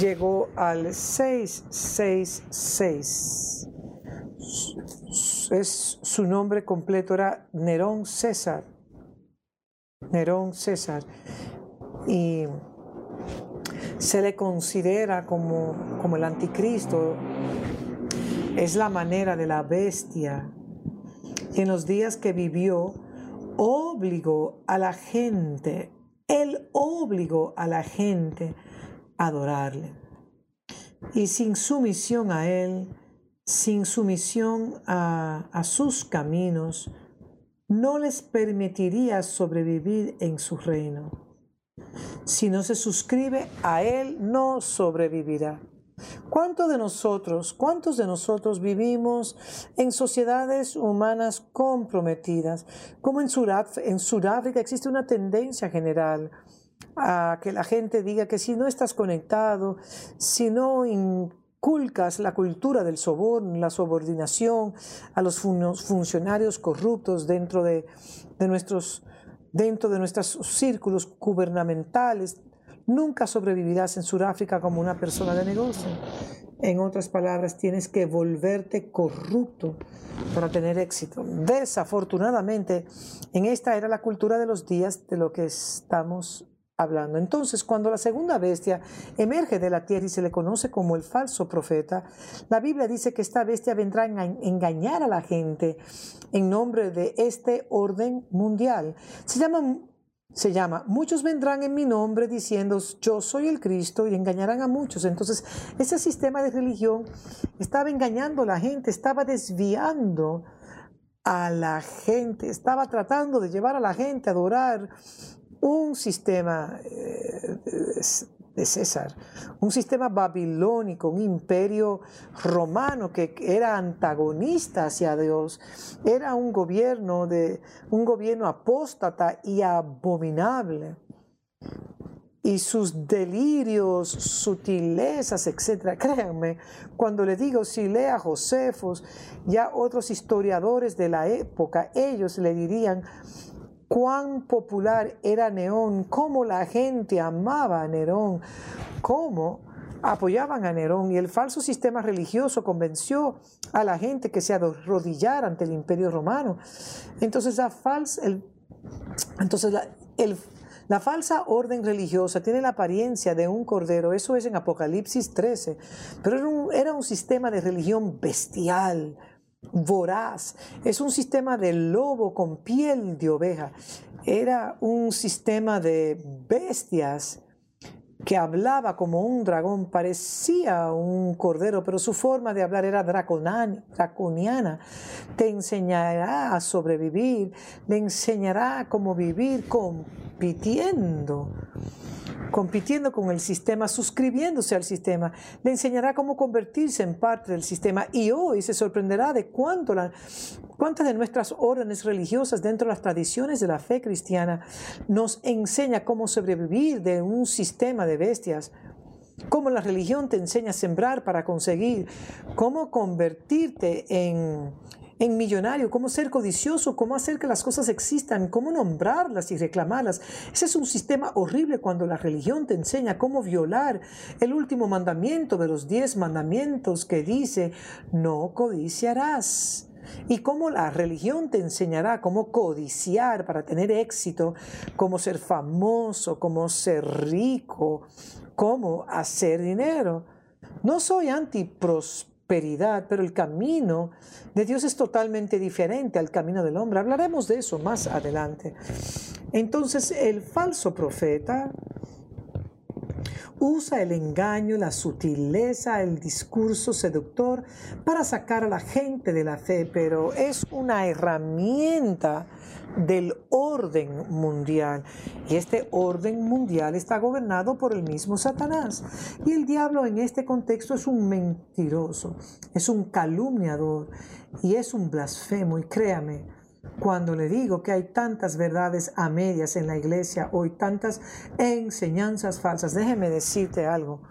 llegó al 666. Es, su nombre completo era Nerón César. Nerón César, y se le considera como, como el anticristo, es la manera de la bestia. Y en los días que vivió, obligó a la gente, él obligó a la gente a adorarle. Y sin sumisión a él, sin sumisión a, a sus caminos, no les permitiría sobrevivir en su reino. Si no se suscribe a Él, no sobrevivirá. ¿Cuántos de nosotros, cuántos de nosotros vivimos en sociedades humanas comprometidas? Como en, en Sudáfrica existe una tendencia general a que la gente diga que si no estás conectado, si no inculcas la cultura del soborno, la subordinación a los funcionarios corruptos dentro de, nuestros dentro de nuestros círculos gubernamentales, nunca sobrevivirás en Sudáfrica como una persona de negocio. En otras palabras, tienes que volverte corrupto para tener éxito. Desafortunadamente, en esta era la cultura de los días de lo que estamos hablando. Entonces, cuando la segunda bestia emerge de la tierra y se le conoce como el falso profeta, la Biblia dice que esta bestia vendrá a engañar a la gente en nombre de este orden mundial. Se llama, se llama, muchos vendrán en mi nombre diciendo, yo soy el Cristo y engañarán a muchos. Entonces, ese sistema de religión estaba engañando a la gente, estaba desviando a la gente, estaba tratando de llevar a la gente a adorar un sistema eh, de César, un sistema babilónico, un imperio romano que era antagonista hacia Dios, era un gobierno de un gobierno apóstata y abominable. Y sus delirios, sutilezas, etcétera. Créanme, cuando le digo si lea Josefos, ya otros historiadores de la época, ellos le dirían, cuán popular era Nerón, cómo la gente amaba a Nerón, cómo apoyaban a Nerón y el falso sistema religioso convenció a la gente que se arrodillara ante el imperio romano. Entonces la falsa, entonces la, falsa orden religiosa tiene la apariencia de un cordero, eso es en Apocalipsis 13, pero era un sistema de religión bestial, voraz. Es un sistema de lobo con piel de oveja. Era un sistema de bestias que hablaba como un dragón, parecía un cordero, pero su forma de hablar era draconiana. Te enseñará a sobrevivir, le enseñará cómo vivir compitiendo compitiendo con el sistema, suscribiéndose al sistema. Le enseñará cómo convertirse en parte del sistema y hoy se sorprenderá de cuánto cuántas de nuestras órdenes religiosas dentro de las tradiciones de la fe cristiana nos enseña cómo sobrevivir de un sistema de bestias. Cómo la religión te enseña a sembrar para conseguir, cómo convertirte en, en millonario, cómo ser codicioso, cómo hacer que las cosas existan, cómo nombrarlas y reclamarlas. Ese es un sistema horrible cuando la religión te enseña cómo violar el último mandamiento de los diez mandamientos que dice, no codiciarás. Y cómo la religión te enseñará cómo codiciar para tener éxito, cómo ser famoso, cómo ser rico, cómo hacer dinero. No soy anti pero el camino de Dios es totalmente diferente al camino del hombre. Hablaremos de eso más adelante. Entonces, el falso profeta usa el engaño, la sutileza, el discurso seductor para sacar a la gente de la fe, pero es una herramienta del orden mundial. Y este orden mundial está gobernado por el mismo Satanás. Y el diablo en este contexto es un mentiroso, es un calumniador y es un blasfemo. Y créame, cuando le digo que hay tantas verdades a medias en la iglesia hoy, tantas enseñanzas falsas, déjeme decirte algo.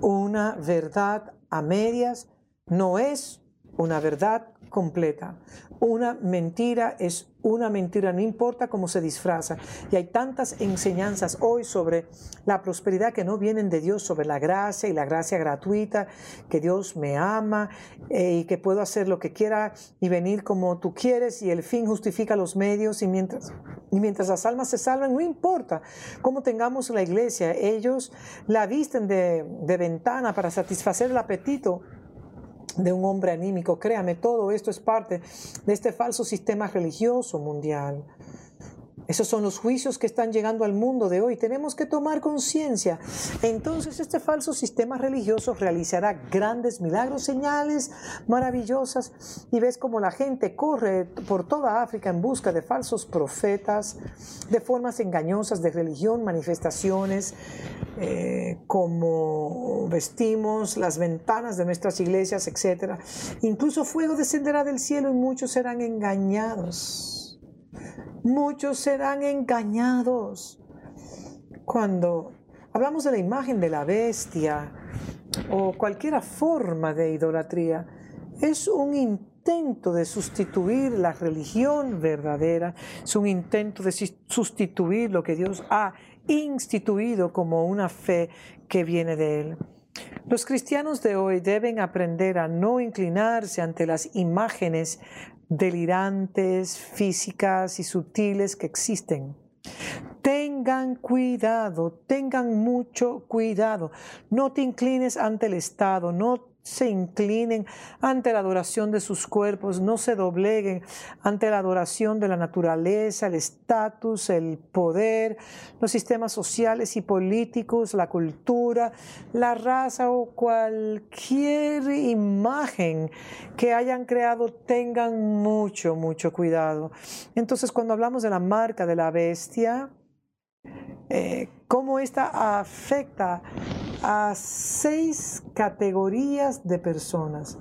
Una verdad a medias no es una verdad completa. Una mentira es una mentira, no importa cómo se disfraza. Y hay tantas enseñanzas hoy sobre la prosperidad que no vienen de Dios, sobre la gracia y la gracia gratuita, que Dios me ama eh, y que puedo hacer lo que quiera y venir como tú quieres y el fin justifica los medios y mientras, y mientras las almas se salven, no importa cómo tengamos la iglesia, ellos la visten de ventana para satisfacer el apetito de un hombre anímico. Créame, todo esto es parte de este falso sistema religioso mundial. Esos son los juicios que están llegando al mundo de hoy. Tenemos que tomar conciencia. Entonces este falso sistema religioso realizará grandes milagros, señales maravillosas. Y ves como la gente corre por toda África en busca de falsos profetas, de formas engañosas de religión, manifestaciones, eh, como vestimos, las ventanas de nuestras iglesias, etc. Incluso fuego descenderá del cielo y muchos serán engañados muchos serán engañados. Cuando hablamos de la imagen de la bestia o cualquier forma de idolatría, es un intento de sustituir la religión verdadera, es un intento de sustituir lo que Dios ha instituido como una fe que viene de Él. Los cristianos de hoy deben aprender a no inclinarse ante las imágenes delirantes, físicas y sutiles que existen. Ten tengan cuidado, tengan mucho cuidado. No te inclines ante el Estado, no se inclinen ante la adoración de sus cuerpos, no se dobleguen ante la adoración de la naturaleza, el estatus, el poder, los sistemas sociales y políticos, la cultura, la raza o cualquier imagen que hayan creado, tengan mucho, mucho cuidado. Entonces, cuando hablamos de la marca de la bestia, eh, cómo esta afecta a seis categorías de personas.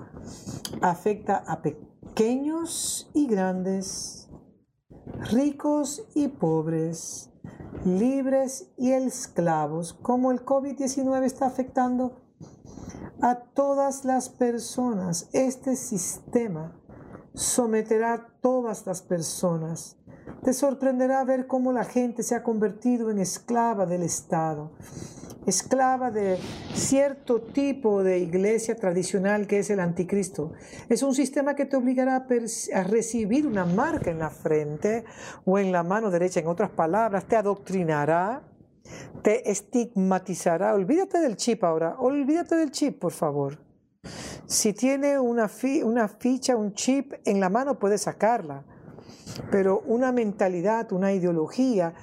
Afecta a pequeños y grandes, ricos y pobres, libres y esclavos, como el COVID-19 está afectando a todas las personas. Este sistema someterá a todas las personas. Te sorprenderá ver cómo la gente se ha convertido en esclava del Estado esclava de cierto tipo de iglesia tradicional que es el anticristo. Es un sistema que te obligará a, recibir una marca en la frente o en la mano derecha, en otras palabras, te adoctrinará, te estigmatizará. Olvídate del chip ahora, olvídate del chip, por favor. Si tiene una, una ficha, un chip en la mano, puedes sacarla. Pero una mentalidad, una ideología,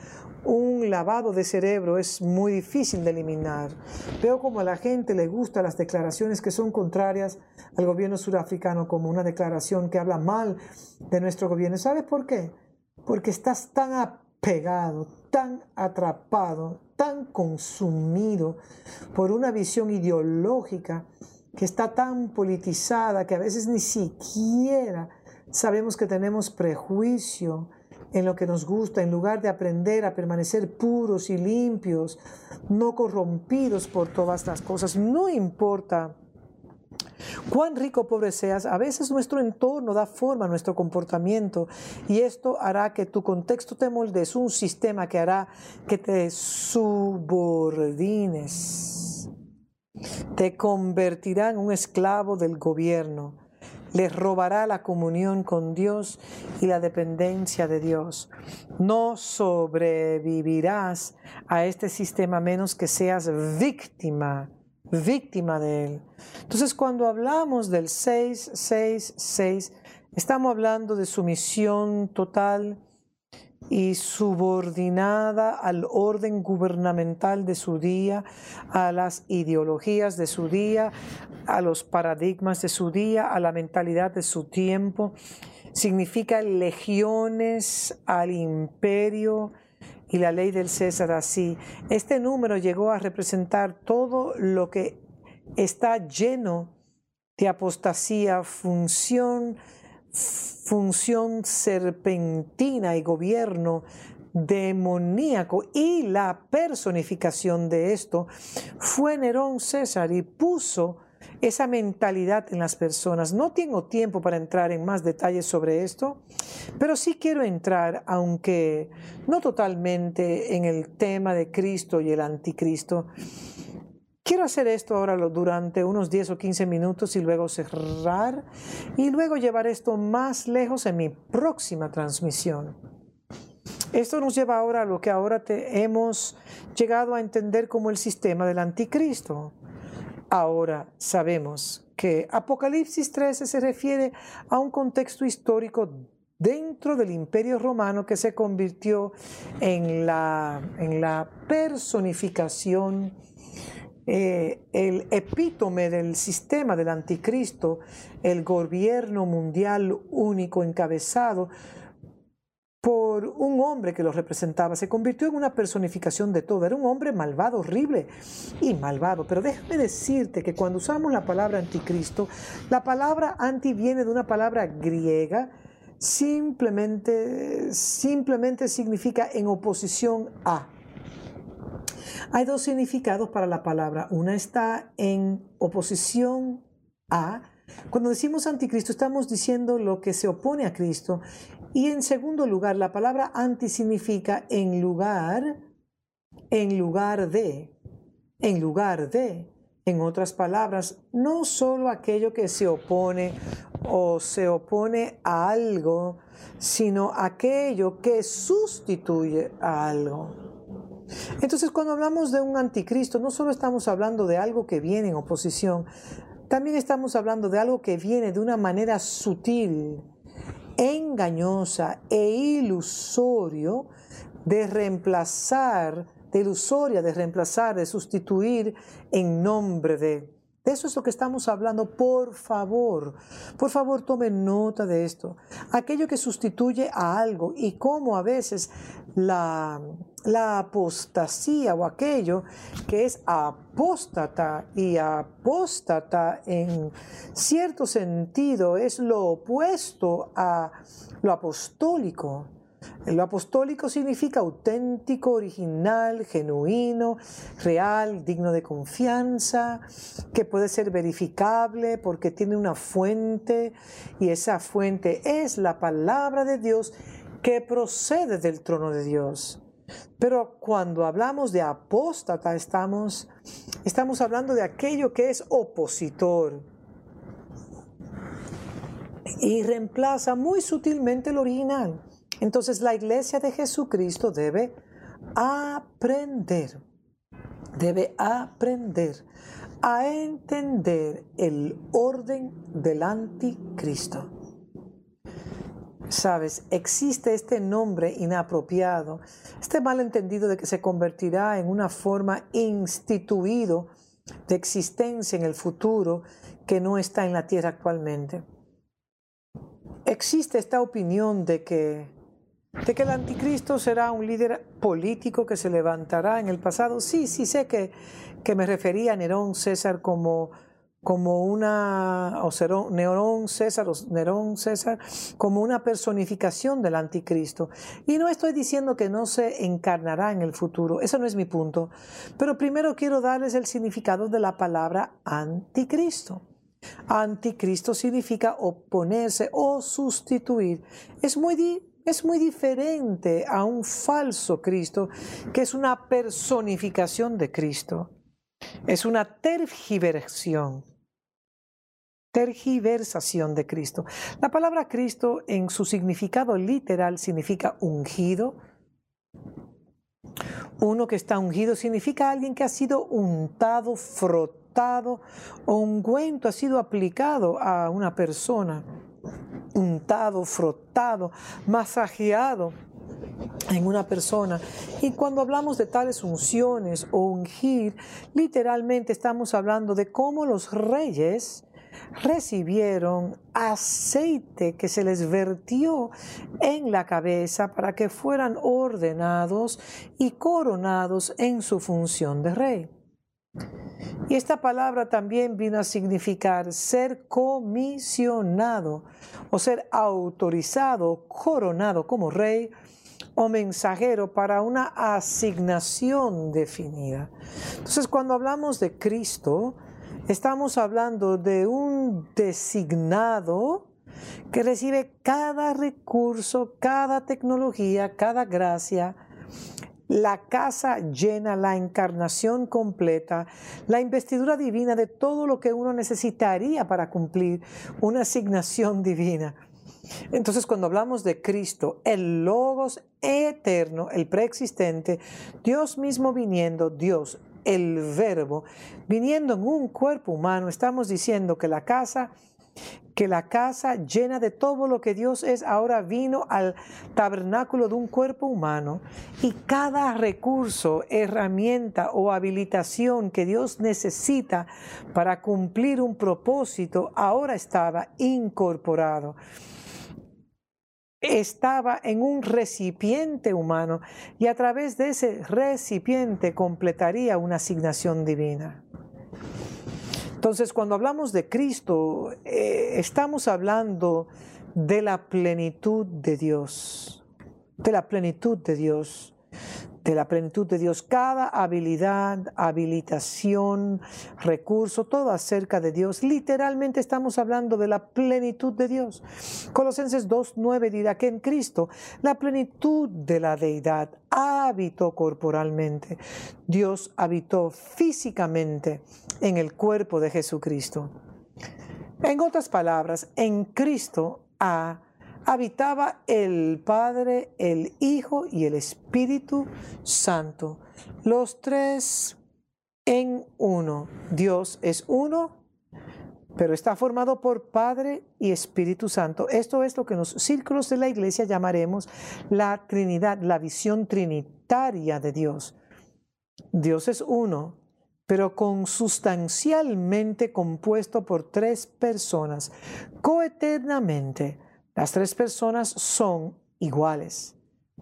un lavado de cerebro es muy difícil de eliminar. Veo como a la gente le gustan las declaraciones que son contrarias al gobierno surafricano, como una declaración que habla mal de nuestro gobierno. ¿Sabes por qué? Porque estás tan apegado, tan atrapado, tan consumido por una visión ideológica que está tan politizada que a veces ni siquiera sabemos que tenemos prejuicio en lo que nos gusta, en lugar de aprender a permanecer puros y limpios, no corrompidos por todas las cosas. No importa cuán rico o pobre seas, a veces nuestro entorno da forma a nuestro comportamiento y esto hará que tu contexto te moldes un sistema que hará que te subordines. Te convertirá en un esclavo del gobierno les robará la comunión con Dios y la dependencia de Dios. No sobrevivirás a este sistema menos que seas víctima, víctima de él. Entonces cuando hablamos del 666, estamos hablando de sumisión total y subordinada al orden gubernamental de su día, a las ideologías de su día, a los paradigmas de su día, a la mentalidad de su tiempo. Significa legiones al imperio y la ley del César así. Este número llegó a representar todo lo que está lleno de apostasía, función, función serpentina y gobierno demoníaco y la personificación de esto fue Nerón César y puso esa mentalidad en las personas. No tengo tiempo para entrar en más detalles sobre esto, pero sí quiero entrar, aunque no totalmente, en el tema de Cristo y el anticristo. Quiero hacer esto ahora durante unos 10 o 15 minutos y luego cerrar y luego llevar esto más lejos en mi próxima transmisión. Esto nos lleva ahora a lo que ahora hemos llegado a entender como el sistema del anticristo. Ahora sabemos que Apocalipsis 13 se refiere a un contexto histórico dentro del imperio romano que se convirtió en la, en la personificación eh, el epítome del sistema del anticristo, el gobierno mundial único encabezado por un hombre que lo representaba, se convirtió en una personificación de todo. Era un hombre malvado, horrible y malvado. Pero déjame decirte que cuando usamos la palabra anticristo, la palabra anti viene de una palabra griega, simplemente, simplemente significa en oposición a. Hay dos significados para la palabra. Una está en oposición a. Cuando decimos anticristo estamos diciendo lo que se opone a Cristo. Y en segundo lugar, la palabra anti significa en lugar, en lugar de, en lugar de. En otras palabras, no solo aquello que se opone o se opone a algo, sino aquello que sustituye a algo. Entonces, cuando hablamos de un anticristo, no solo estamos hablando de algo que viene en oposición, también estamos hablando de algo que viene de una manera sutil, engañosa e ilusorio de reemplazar, de ilusoria, de reemplazar, de sustituir en nombre de. Eso es lo que estamos hablando. Por favor, por favor, tomen nota de esto. Aquello que sustituye a algo y cómo a veces la, la apostasía o aquello que es apóstata y apóstata en cierto sentido es lo opuesto a lo apostólico. Lo apostólico significa auténtico, original, genuino, real, digno de confianza, que puede ser verificable porque tiene una fuente y esa fuente es la palabra de Dios que procede del trono de Dios. Pero cuando hablamos de apóstata estamos, estamos hablando de aquello que es opositor y reemplaza muy sutilmente el original. Entonces la iglesia de Jesucristo debe aprender, debe aprender a entender el orden del anticristo. Sabes, existe este nombre inapropiado, este malentendido de que se convertirá en una forma instituido de existencia en el futuro que no está en la tierra actualmente. Existe esta opinión de que de que el anticristo será un líder político que se levantará en el pasado. Sí, sí sé que, que me refería a Nerón César como, como una, o Nerón César, Nerón César, como una personificación del anticristo. Y no estoy diciendo que no se encarnará en el futuro, eso no es mi punto. Pero primero quiero darles el significado de la palabra anticristo. Anticristo significa oponerse o sustituir. Es muy es muy diferente a un falso Cristo, que es una personificación de Cristo. Es una tergiversación. Tergiversación de Cristo. La palabra Cristo en su significado literal significa ungido. Uno que está ungido significa alguien que ha sido untado, frotado o ungüento ha sido aplicado a una persona untado, frotado, masajeado en una persona. Y cuando hablamos de tales unciones o ungir, literalmente estamos hablando de cómo los reyes recibieron aceite que se les vertió en la cabeza para que fueran ordenados y coronados en su función de rey. Y esta palabra también vino a significar ser comisionado o ser autorizado, coronado como rey o mensajero para una asignación definida. Entonces, cuando hablamos de Cristo, estamos hablando de un designado que recibe cada recurso, cada tecnología, cada gracia, la casa llena, la encarnación completa, la investidura divina de todo lo que uno necesitaría para cumplir una asignación divina. Entonces, cuando hablamos de Cristo, el Logos eterno, el preexistente, Dios mismo viniendo, Dios, el Verbo, viniendo en un cuerpo humano, estamos diciendo que la casa que la casa llena de todo lo que Dios es ahora vino al tabernáculo de un cuerpo humano y cada recurso, herramienta o habilitación que Dios necesita para cumplir un propósito ahora estaba incorporado. Estaba en un recipiente humano y a través de ese recipiente completaría una asignación divina. Entonces, cuando hablamos de Cristo, eh, estamos hablando de la plenitud de Dios, de la plenitud de Dios de la plenitud de Dios, cada habilidad, habilitación, recurso, todo acerca de Dios. Literalmente estamos hablando de la plenitud de Dios. Colosenses 2.9 dirá que en Cristo la plenitud de la deidad habitó corporalmente. Dios habitó físicamente en el cuerpo de Jesucristo. En otras palabras, en Cristo ha habitaba el Padre, el Hijo y el Espíritu Santo. Los tres en uno. Dios es uno, pero está formado por Padre y Espíritu Santo. Esto es lo que en los círculos de la iglesia llamaremos la Trinidad, la visión trinitaria de Dios. Dios es uno, pero consustancialmente compuesto por tres personas, coeternamente. Las tres personas son iguales,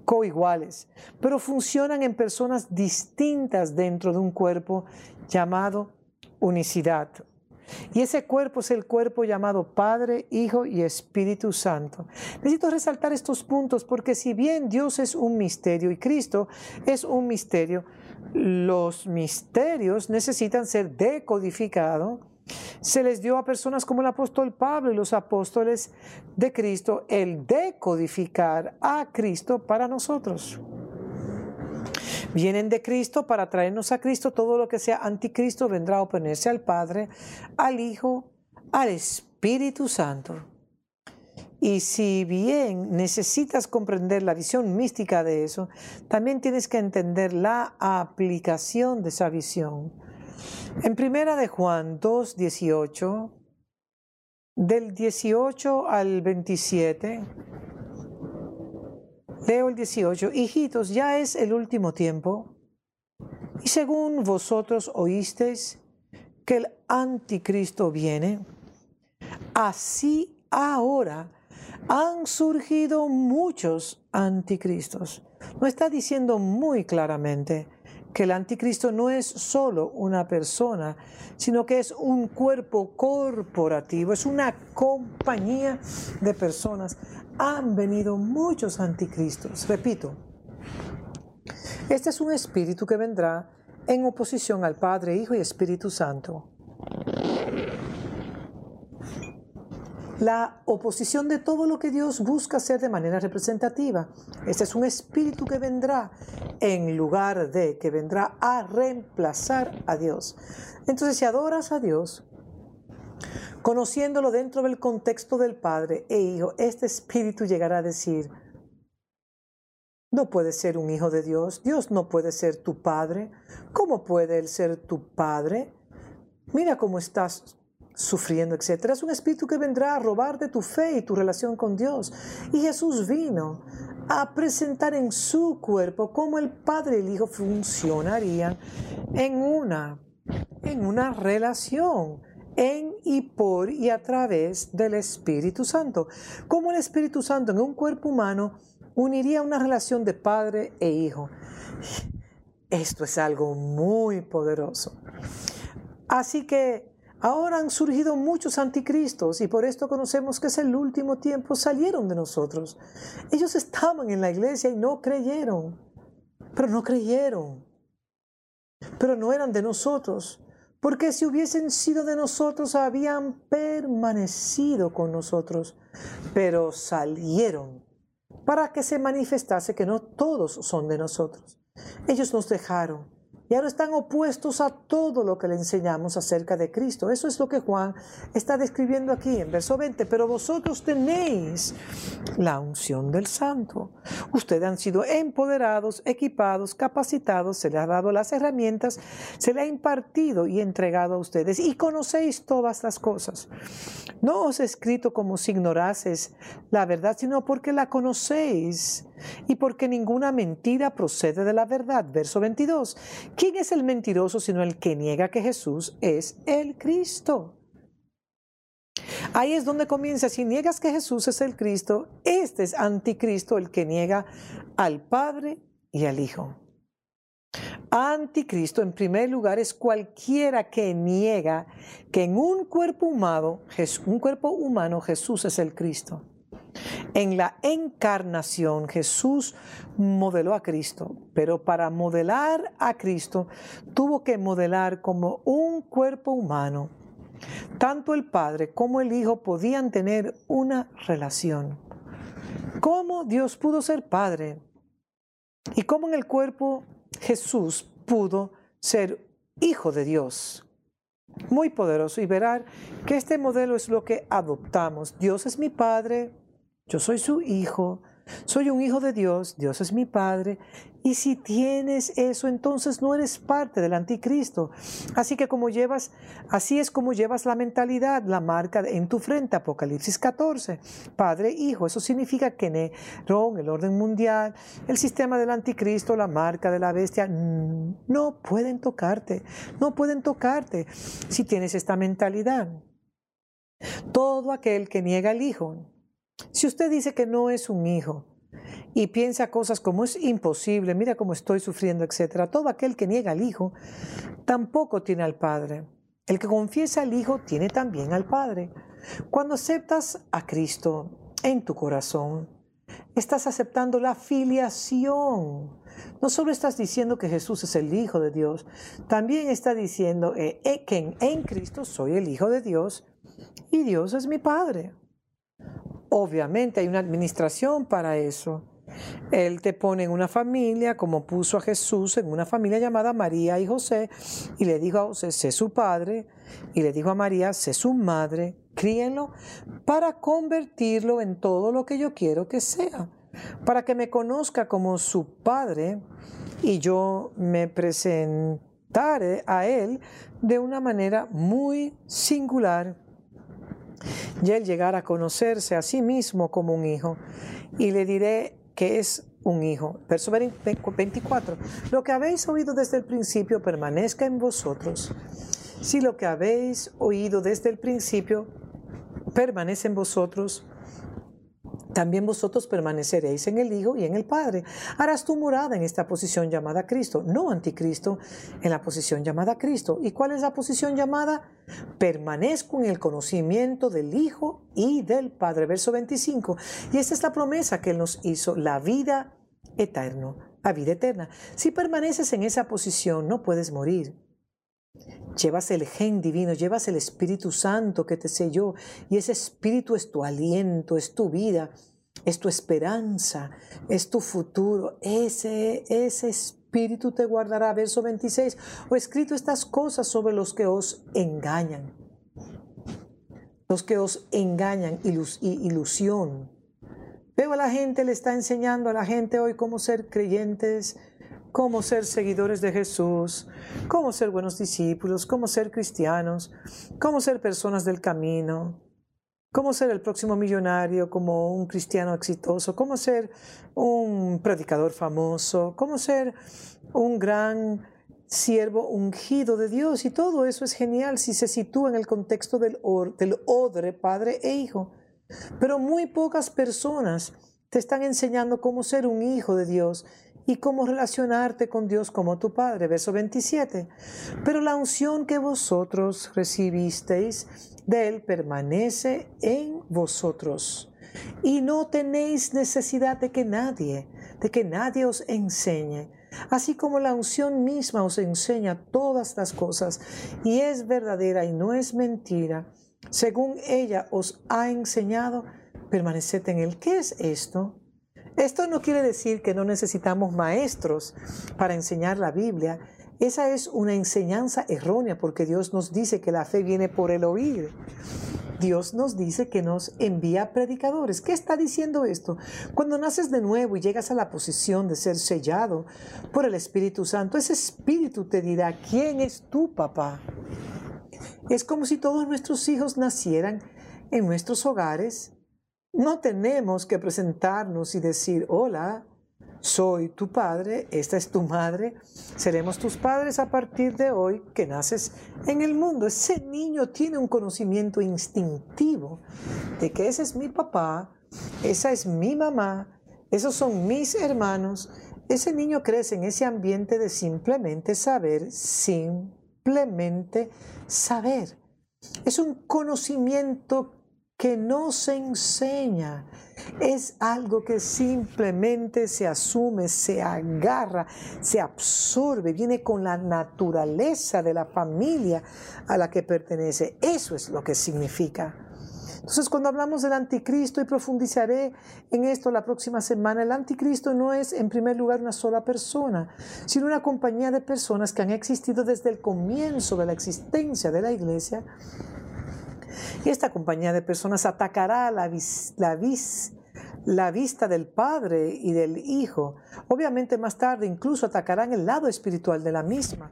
coiguales, pero funcionan en personas distintas dentro de un cuerpo llamado unicidad. Y ese cuerpo es el cuerpo llamado Padre, Hijo y Espíritu Santo. Necesito resaltar estos puntos porque si bien Dios es un misterio y Cristo es un misterio, los misterios necesitan ser decodificados. Se les dio a personas como el apóstol Pablo y los apóstoles de Cristo el decodificar a Cristo para nosotros. Vienen de Cristo para traernos a Cristo. Todo lo que sea anticristo vendrá a oponerse al Padre, al Hijo, al Espíritu Santo. Y si bien necesitas comprender la visión mística de eso, también tienes que entender la aplicación de esa visión. En primera de Juan 2, 18, del 18 al 27, leo el 18, hijitos, ya es el último tiempo, y según vosotros oísteis que el anticristo viene, así ahora han surgido muchos anticristos. No está diciendo muy claramente que el anticristo no es solo una persona, sino que es un cuerpo corporativo, es una compañía de personas. Han venido muchos anticristos. Repito, este es un espíritu que vendrá en oposición al Padre, Hijo y Espíritu Santo. La oposición de todo lo que Dios busca hacer de manera representativa. Este es un espíritu que vendrá en lugar de, que vendrá a reemplazar a Dios. Entonces, si adoras a Dios, conociéndolo dentro del contexto del Padre e Hijo, este espíritu llegará a decir, no puede ser un hijo de Dios, Dios no puede ser tu Padre, ¿cómo puede Él ser tu Padre? Mira cómo estás sufriendo, etc. Es un espíritu que vendrá a robar de tu fe y tu relación con Dios. Y Jesús vino a presentar en su cuerpo cómo el Padre y el Hijo funcionarían en una, en una relación en y por y a través del Espíritu Santo. Cómo el Espíritu Santo en un cuerpo humano uniría una relación de padre e hijo. Esto es algo muy poderoso. Así que Ahora han surgido muchos anticristos y por esto conocemos que es el último tiempo, salieron de nosotros. Ellos estaban en la iglesia y no creyeron, pero no creyeron, pero no eran de nosotros, porque si hubiesen sido de nosotros habían permanecido con nosotros, pero salieron para que se manifestase que no todos son de nosotros. Ellos nos dejaron y ahora están opuestos a todo lo que le enseñamos acerca de Cristo. Eso es lo que Juan está describiendo aquí en verso 20. Pero vosotros tenéis la unción del Santo. Ustedes han sido empoderados, equipados, capacitados, se les ha dado las herramientas, se le ha impartido y entregado a ustedes. Y conocéis todas las cosas. No os he escrito como si ignorases la verdad, sino porque la conocéis y porque ninguna mentira procede de la verdad. Verso 22. ¿Quién es el mentiroso sino el que niega que Jesús es el Cristo? Ahí es donde comienza, si niegas que Jesús es el Cristo, este es anticristo el que niega al Padre y al Hijo. Anticristo, en primer lugar, es cualquiera que niega que en un cuerpo humano, un cuerpo humano Jesús es el Cristo. En la encarnación Jesús modeló a Cristo, pero para modelar a Cristo tuvo que modelar como un cuerpo humano. Tanto el Padre como el Hijo podían tener una relación. ¿Cómo Dios pudo ser Padre? ¿Y cómo en el cuerpo Jesús pudo ser Hijo de Dios? Muy poderoso y verán que este modelo es lo que adoptamos. Dios es mi Padre, yo soy su hijo, soy un hijo de Dios, Dios es mi Padre, y si tienes eso, entonces no eres parte del anticristo. Así que como llevas, así es como llevas la mentalidad, la marca en tu frente, Apocalipsis 14. Padre, hijo, eso significa que Nerón, el orden mundial, el sistema del anticristo, la marca de la bestia, no pueden tocarte, no pueden tocarte si tienes esta mentalidad. Todo aquel que niega al hijo, si usted dice que no es un hijo, y piensa cosas como es imposible, mira cómo estoy sufriendo, etc. Todo aquel que niega al Hijo tampoco tiene al Padre. El que confiesa al Hijo tiene también al Padre. Cuando aceptas a Cristo en tu corazón, estás aceptando la filiación. No solo estás diciendo que Jesús es el Hijo de Dios, también está diciendo eh, eh, que en Cristo soy el Hijo de Dios y Dios es mi Padre. Obviamente hay una administración para eso. Él te pone en una familia, como puso a Jesús en una familia llamada María y José, y le dijo a José, sé su padre, y le dijo a María, sé su madre, críenlo, para convertirlo en todo lo que yo quiero que sea, para que me conozca como su padre, y yo me presentare a él de una manera muy singular y él llegar a conocerse a sí mismo como un hijo. Y le diré que es un hijo. Verso 24. Lo que habéis oído desde el principio permanezca en vosotros. Si lo que habéis oído desde el principio permanece en vosotros, también vosotros permaneceréis en el Hijo y en el Padre. Harás tu morada en esta posición llamada Cristo, no anticristo, en la posición llamada Cristo. ¿Y cuál es la posición llamada? Permanezco en el conocimiento del Hijo y del Padre. Verso 25. Y esta es la promesa que Él nos hizo, la vida eterna, la vida eterna. Si permaneces en esa posición, no puedes morir. Llevas el gen divino, llevas el Espíritu Santo que te selló y ese Espíritu es tu aliento, es tu vida, es tu esperanza, es tu futuro. Ese, ese Espíritu te guardará. Verso 26. O escrito estas cosas sobre los que os engañan. Los que os engañan, ilusión. Veo a la gente, le está enseñando a la gente hoy cómo ser creyentes, cómo ser seguidores de Jesús, cómo ser buenos discípulos, cómo ser cristianos, cómo ser personas del camino, cómo ser el próximo millonario como un cristiano exitoso, cómo ser un predicador famoso, cómo ser un gran siervo ungido de Dios. Y todo eso es genial si se sitúa en el contexto del, del odre, padre e hijo. Pero muy pocas personas te están enseñando cómo ser un hijo de Dios y cómo relacionarte con Dios como tu Padre. Verso 27. Pero la unción que vosotros recibisteis de Él permanece en vosotros. Y no tenéis necesidad de que nadie, de que nadie os enseñe. Así como la unción misma os enseña todas las cosas y es verdadera y no es mentira, según ella os ha enseñado, permaneced en él. ¿Qué es esto? Esto no quiere decir que no necesitamos maestros para enseñar la Biblia. Esa es una enseñanza errónea porque Dios nos dice que la fe viene por el oír. Dios nos dice que nos envía predicadores. ¿Qué está diciendo esto? Cuando naces de nuevo y llegas a la posición de ser sellado por el Espíritu Santo, ese Espíritu te dirá, ¿quién es tu papá? Es como si todos nuestros hijos nacieran en nuestros hogares no tenemos que presentarnos y decir, hola, soy tu padre, esta es tu madre, seremos tus padres a partir de hoy que naces en el mundo. Ese niño tiene un conocimiento instintivo de que ese es mi papá, esa es mi mamá, esos son mis hermanos. Ese niño crece en ese ambiente de simplemente saber, simplemente saber. Es un conocimiento que no se enseña, es algo que simplemente se asume, se agarra, se absorbe, viene con la naturaleza de la familia a la que pertenece. Eso es lo que significa. Entonces, cuando hablamos del anticristo, y profundizaré en esto la próxima semana, el anticristo no es en primer lugar una sola persona, sino una compañía de personas que han existido desde el comienzo de la existencia de la iglesia y esta compañía de personas atacará la, vis, la, vis, la vista del Padre y del Hijo. Obviamente más tarde incluso atacarán el lado espiritual de la misma,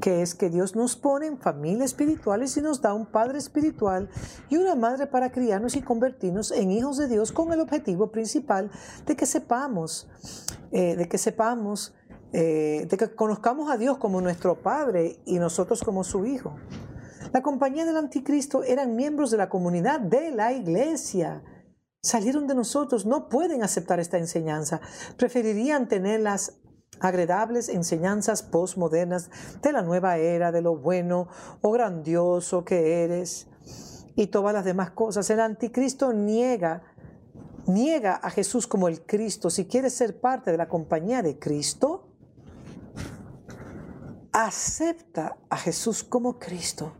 que es que Dios nos pone en familias espirituales y nos da un Padre espiritual y una Madre para criarnos y convertirnos en hijos de Dios con el objetivo principal de que sepamos, eh, de que sepamos, eh, de que conozcamos a Dios como nuestro Padre y nosotros como su Hijo. La compañía del anticristo eran miembros de la comunidad de la iglesia salieron de nosotros, no pueden aceptar esta enseñanza. Preferirían tener las agradables enseñanzas postmodernas de la nueva era, de lo bueno o grandioso que eres y todas las demás cosas. El anticristo niega, niega a Jesús como el Cristo. Si quieres ser parte de la compañía de Cristo, acepta a Jesús como Cristo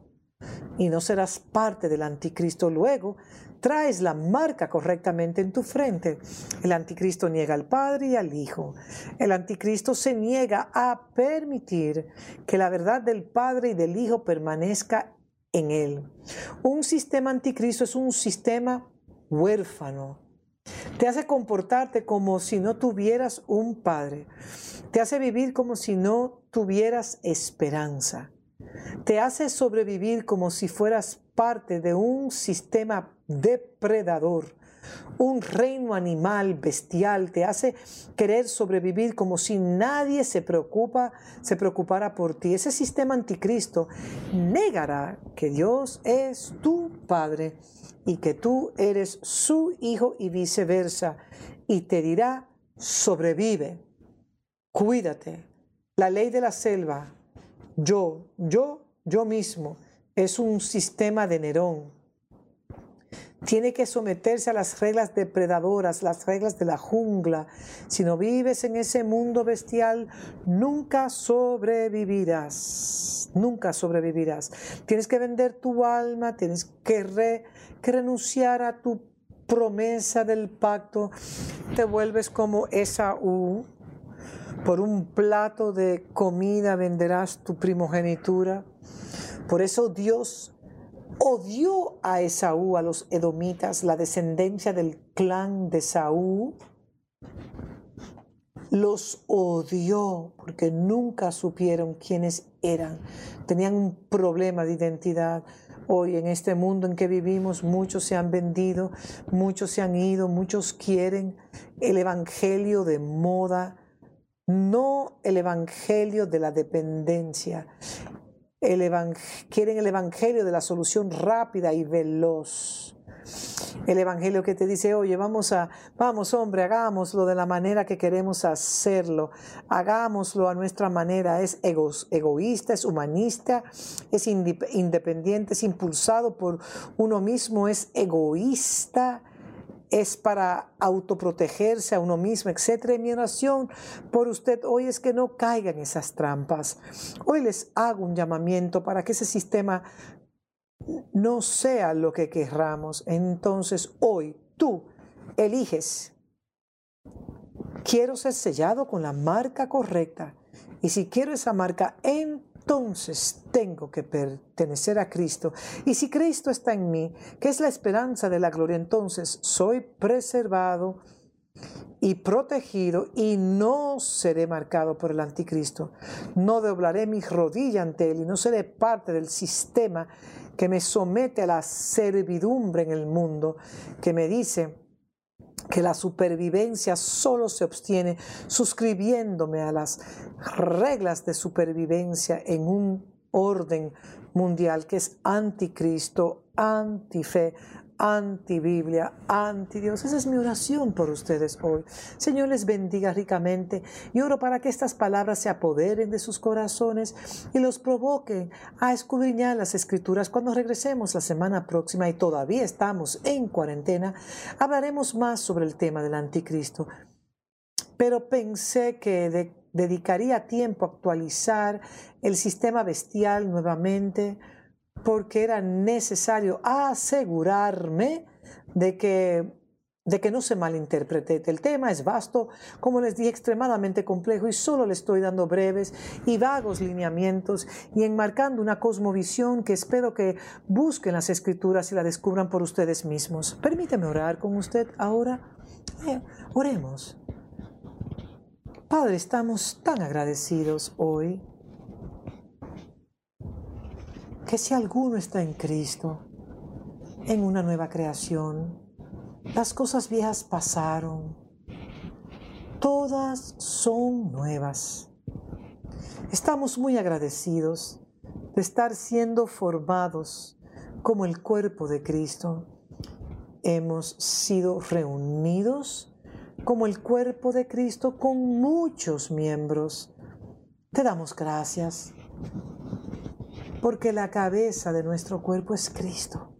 y no serás parte del anticristo. Luego traes la marca correctamente en tu frente. El anticristo niega al Padre y al Hijo. El anticristo se niega a permitir que la verdad del Padre y del Hijo permanezca en él. Un sistema anticristo es un sistema huérfano. Te hace comportarte como si no tuvieras un padre. Te hace vivir como si no tuvieras esperanza. Te hace sobrevivir como si fueras parte de un sistema depredador, un reino animal bestial, te hace querer sobrevivir como si nadie se preocupa, se preocupara por ti. Ese sistema anticristo negará que Dios es tu Padre y que tú eres su hijo y viceversa y te dirá sobrevive, cuídate. La ley de la selva, yo, yo, yo mismo, es un sistema de Nerón tiene que someterse a las reglas depredadoras, las reglas de la jungla. Si no vives en ese mundo bestial, nunca sobrevivirás. Nunca sobrevivirás. Tienes que vender tu alma, tienes que, renunciar a tu promesa del pacto. Te vuelves como Esaú. Por un plato de comida venderás tu primogenitura. Por eso Dios odió a Esaú, a los edomitas, la descendencia del clan de Esaú, los odió porque nunca supieron quiénes eran. Tenían un problema de identidad. Hoy en este mundo en que vivimos muchos se han vendido, muchos se han ido, muchos quieren el evangelio de moda, no el evangelio de la dependencia quieren el evangelio de la solución rápida y veloz. El evangelio que te dice, oye, vamos a, vamos hombre, hagámoslo de la manera que queremos hacerlo, hagámoslo a nuestra manera. Es egoísta, es humanista, es independiente, es impulsado por uno mismo, es egoísta es para autoprotegerse a uno mismo, etc. mi oración por usted hoy es que no caigan esas trampas. Hoy les hago un llamamiento para que ese sistema no sea lo que querramos. Entonces hoy tú eliges. Quiero ser sellado con la marca correcta. Y si quiero esa marca en entonces tengo que pertenecer a Cristo. Y si Cristo está en mí, que es la esperanza de la gloria, entonces soy preservado y protegido y no seré marcado por el anticristo. No doblaré mi rodilla ante él y no seré parte del sistema que me somete a la servidumbre en el mundo, que me dice, que la supervivencia solo se obtiene suscribiéndome a las reglas de supervivencia en un orden mundial que es anticristo, antife, anti-Biblia, anti-Dios. Esa es mi oración por ustedes hoy. Señor les bendiga ricamente y oro para que estas palabras se apoderen de sus corazones y los provoquen a escudriñar las escrituras. Cuando regresemos la semana próxima y todavía estamos en cuarentena, hablaremos más sobre el tema del anticristo. Pero pensé que dedicaría tiempo a actualizar el sistema bestial nuevamente, porque era necesario asegurarme de que de que no se malinterprete. El tema es vasto, como les dije, extremadamente complejo y solo le estoy dando breves y vagos lineamientos y enmarcando una cosmovisión que espero que busquen las escrituras y la descubran por ustedes mismos. Permíteme orar con usted ahora. Eh, oremos. Padre, estamos tan agradecidos hoy que si alguno está en Cristo, en una nueva creación, las cosas viejas pasaron. Todas son nuevas. Estamos muy agradecidos de estar siendo formados como el cuerpo de Cristo. Hemos sido reunidos como el cuerpo de Cristo con muchos miembros. Te damos gracias porque la cabeza de nuestro cuerpo es Cristo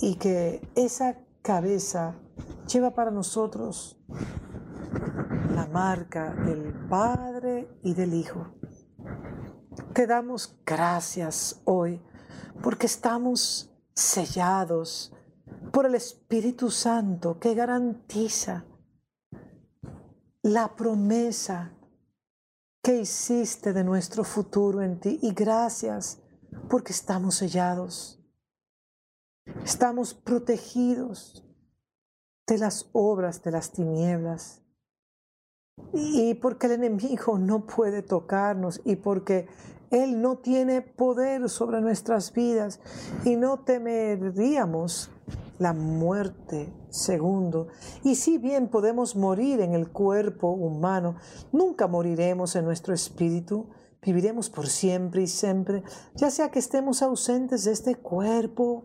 y que esa cabeza lleva para nosotros la marca del Padre y del Hijo. Te damos gracias hoy porque estamos sellados por el Espíritu Santo que garantiza la promesa que hiciste de nuestro futuro en ti. Y gracias porque estamos sellados. Estamos protegidos de las obras de las tinieblas. Y porque el enemigo no puede tocarnos y porque Él no tiene poder sobre nuestras vidas y no temeríamos la muerte. Segundo, y si bien podemos morir en el cuerpo humano, nunca moriremos en nuestro espíritu, viviremos por siempre y siempre, ya sea que estemos ausentes de este cuerpo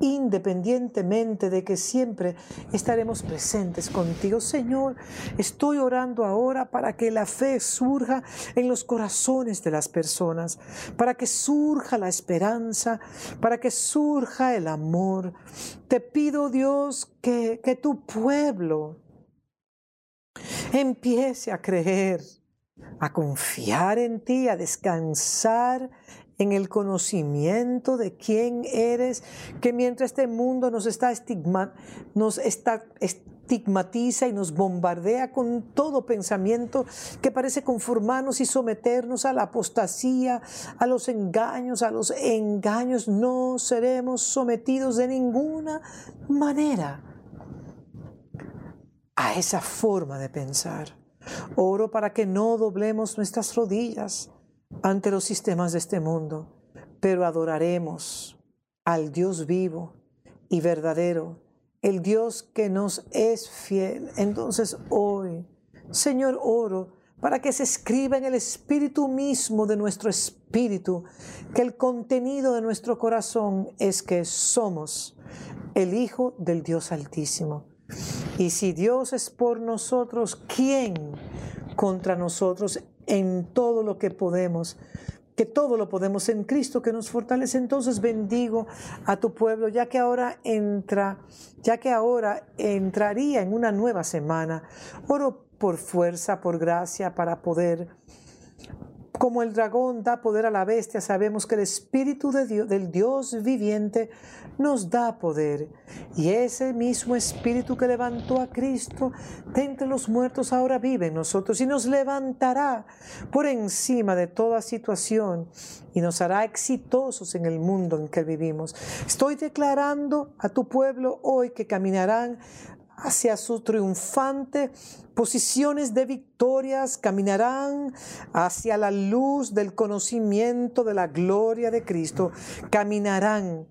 independientemente de que siempre estaremos presentes contigo. Señor, estoy orando ahora para que la fe surja en los corazones de las personas, para que surja la esperanza, para que surja el amor. Te pido, Dios, que, que tu pueblo empiece a creer, a confiar en ti, a descansar en el conocimiento de quién eres, que mientras este mundo nos está, estigmatiza y nos bombardea con todo pensamiento que parece conformarnos y someternos a la apostasía, a los engaños, a los engaños, no seremos sometidos de ninguna manera a esa forma de pensar. Oro para que no doblemos nuestras rodillas ante los sistemas de este mundo, pero adoraremos al Dios vivo y verdadero, el Dios que nos es fiel. Entonces hoy, Señor, oro para que se escriba en el espíritu mismo de nuestro espíritu, que el contenido de nuestro corazón es que somos el Hijo del Dios Altísimo. Y si Dios es por nosotros, ¿quién contra nosotros? En todo lo que podemos, que todo lo podemos en Cristo que nos fortalece. Entonces bendigo a tu pueblo, ya que ahora entra, ya que ahora entraría en una nueva semana. Oro por fuerza, por gracia, para poder como el dragón da poder a la bestia, sabemos que el Espíritu de Dios, del Dios viviente nos da poder. Y ese mismo Espíritu que levantó a Cristo de entre los muertos ahora vive en nosotros y nos levantará por encima de toda situación y nos hará exitosos en el mundo en que vivimos. Estoy declarando a tu pueblo hoy que caminarán hacia su triunfante posiciones de victorias, caminarán hacia la luz del conocimiento de la gloria de Cristo, caminarán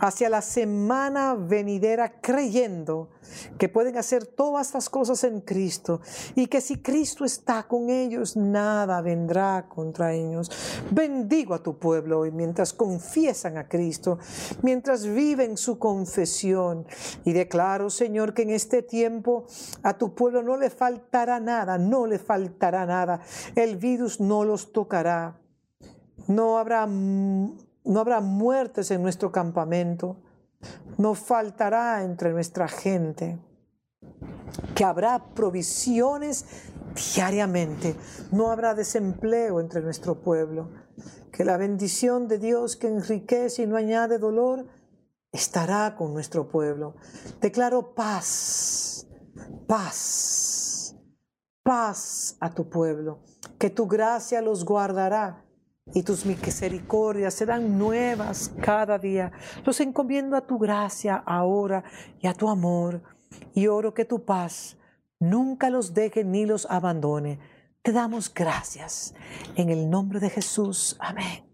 hacia la semana venidera creyendo que pueden hacer todas estas cosas en Cristo y que si Cristo está con ellos, nada vendrá contra ellos. Bendigo a tu pueblo hoy mientras confiesan a Cristo, mientras viven su confesión y declaro, Señor, que en este tiempo a tu pueblo no le faltará nada, no le faltará nada. El virus no los tocará. No habrá no habrá muertes en nuestro campamento, no faltará entre nuestra gente, que habrá provisiones diariamente, no habrá desempleo entre nuestro pueblo, que la bendición de Dios que enriquece y no añade dolor estará con nuestro pueblo. Declaro paz, paz, paz a tu pueblo, que tu gracia los guardará y tus misericordias serán nuevas cada día. Los encomiendo a tu gracia ahora y a tu amor y oro que tu paz nunca los deje ni los abandone. Te damos gracias en el nombre de Jesús. Amén.